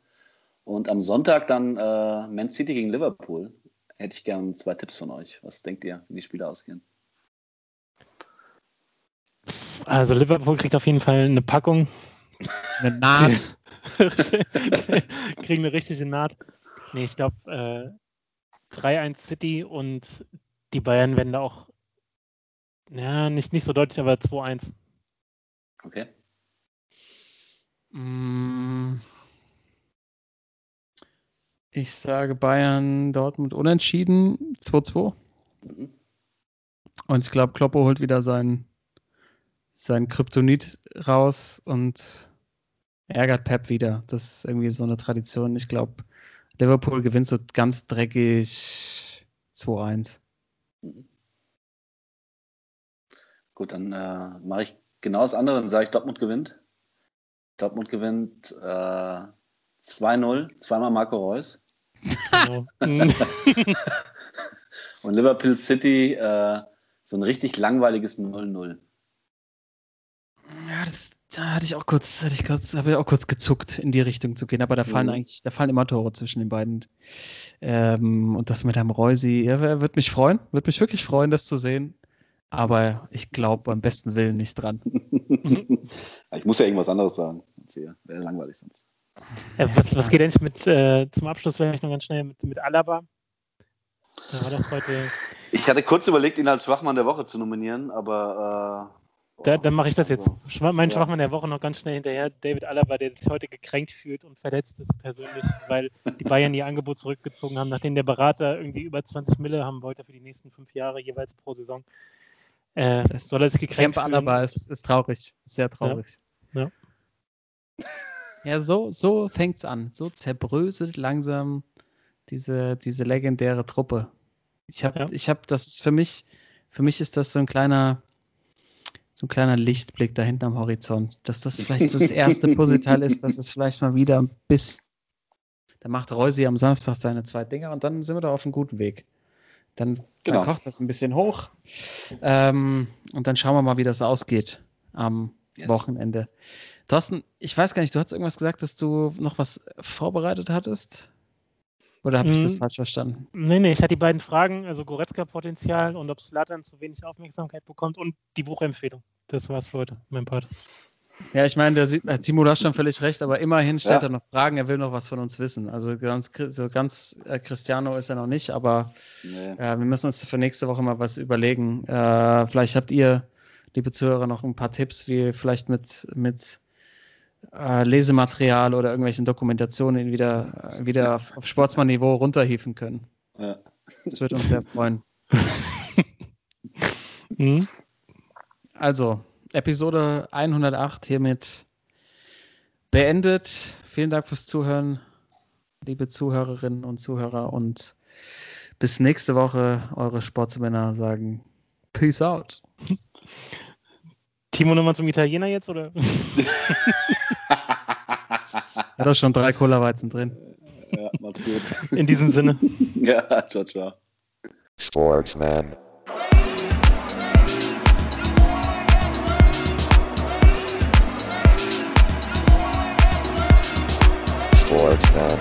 Und am Sonntag dann äh, Man City gegen Liverpool. Hätte ich gerne zwei Tipps von euch. Was denkt ihr, wie die Spiele ausgehen? Also Liverpool kriegt auf jeden Fall eine Packung. Eine Naht. Kriegen eine richtige Naht. Nee, ich glaube äh, 3-1 City und die Bayern werden da auch, ja, nicht, nicht so deutlich, aber 2-1. Okay. Mm. Ich sage Bayern, Dortmund unentschieden, 2-2. Mhm. Und ich glaube, Kloppo holt wieder sein, sein Kryptonit raus und ärgert Pep wieder. Das ist irgendwie so eine Tradition. Ich glaube, Liverpool gewinnt so ganz dreckig 2-1. Gut, dann äh, mache ich genau das andere. Dann sage ich, Dortmund gewinnt. Dortmund gewinnt äh, 2-0, zweimal Marco Reus. Und Liverpool City äh, so ein richtig langweiliges 0-0. Da hatte ich auch kurz, hatte ich kurz, habe ich auch kurz gezuckt, in die Richtung zu gehen, aber da fallen mhm. eigentlich, da fallen immer Tore zwischen den beiden. Ähm, und das mit Herrn Reusi, ja, wird mich freuen, wird mich wirklich freuen, das zu sehen. Aber ich glaube beim besten Willen nicht dran. ich muss ja irgendwas anderes sagen. Wäre langweilig sonst. Ja, was, was geht eigentlich mit, äh, zum Abschluss vielleicht noch ganz schnell mit, mit Alaba? Da war das heute. Ich hatte kurz überlegt, ihn als Schwachmann der Woche zu nominieren, aber äh, da, dann mache ich das jetzt. Mein Schwachmann der Woche noch ganz schnell hinterher. David Alaba, der sich heute gekränkt fühlt und verletzt ist persönlich, weil die Bayern ihr Angebot zurückgezogen haben, nachdem der Berater irgendwie über 20 Mille haben wollte für die nächsten fünf Jahre jeweils pro Saison. Äh, Das, soll er sich gekränkt Camp fühlen? Alaba ist, ist traurig. Ist sehr traurig. Ja. Ja, so, so fängt's an. So zerbröselt langsam diese, diese legendäre Truppe. Ich habe, Ja. ich habe, das ist für mich, für mich ist das so ein kleiner, so ein kleiner Lichtblick da hinten am Horizont. Dass das vielleicht so das erste Puzzleteil ist, dass es vielleicht mal wieder ein bisschen. Da macht Reusi am Samstag seine zwei Dinger und dann sind wir da auf einem guten Weg. Dann, Genau. dann kocht das ein bisschen hoch. Ähm, und dann schauen wir mal, wie das ausgeht am Yes. Wochenende. Thorsten, ich weiß gar nicht, du hast irgendwas gesagt, dass du noch was vorbereitet hattest? Oder habe ich das Mm. falsch verstanden? Nee, nee, ich hatte die beiden Fragen, also Goretzka-Potenzial und ob Slatan zu wenig Aufmerksamkeit bekommt und die Buchempfehlung. Das war's für heute, mein Part. Ja, ich meine, der sieht- äh, Timo, du hast schon völlig recht, aber immerhin stellt Ja. er noch Fragen, er will noch was von uns wissen. Also ganz, so ganz äh, Cristiano ist er noch nicht, aber Nee. äh, wir müssen uns für nächste Woche mal was überlegen. Äh, vielleicht habt ihr, liebe Zuhörer, noch ein paar Tipps, wie vielleicht mit, mit äh, Lesematerial oder irgendwelchen Dokumentationen ihn wieder, äh, wieder auf, auf Sportsmann-Niveau runterhieven können. Ja. Das würde uns sehr freuen. Mhm. Also, Episode 108 hiermit beendet. Vielen Dank fürs Zuhören, liebe Zuhörerinnen und Zuhörer. Und bis nächste Woche. Eure Sportsmänner sagen Peace out. Timo nochmal zum Italiener jetzt, oder? Hat doch schon drei Cola-Weizen drin. ja, macht's gut. In diesem Sinne. ja, ciao, ciao. Sportsman. Sportsman.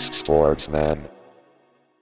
Sportsman.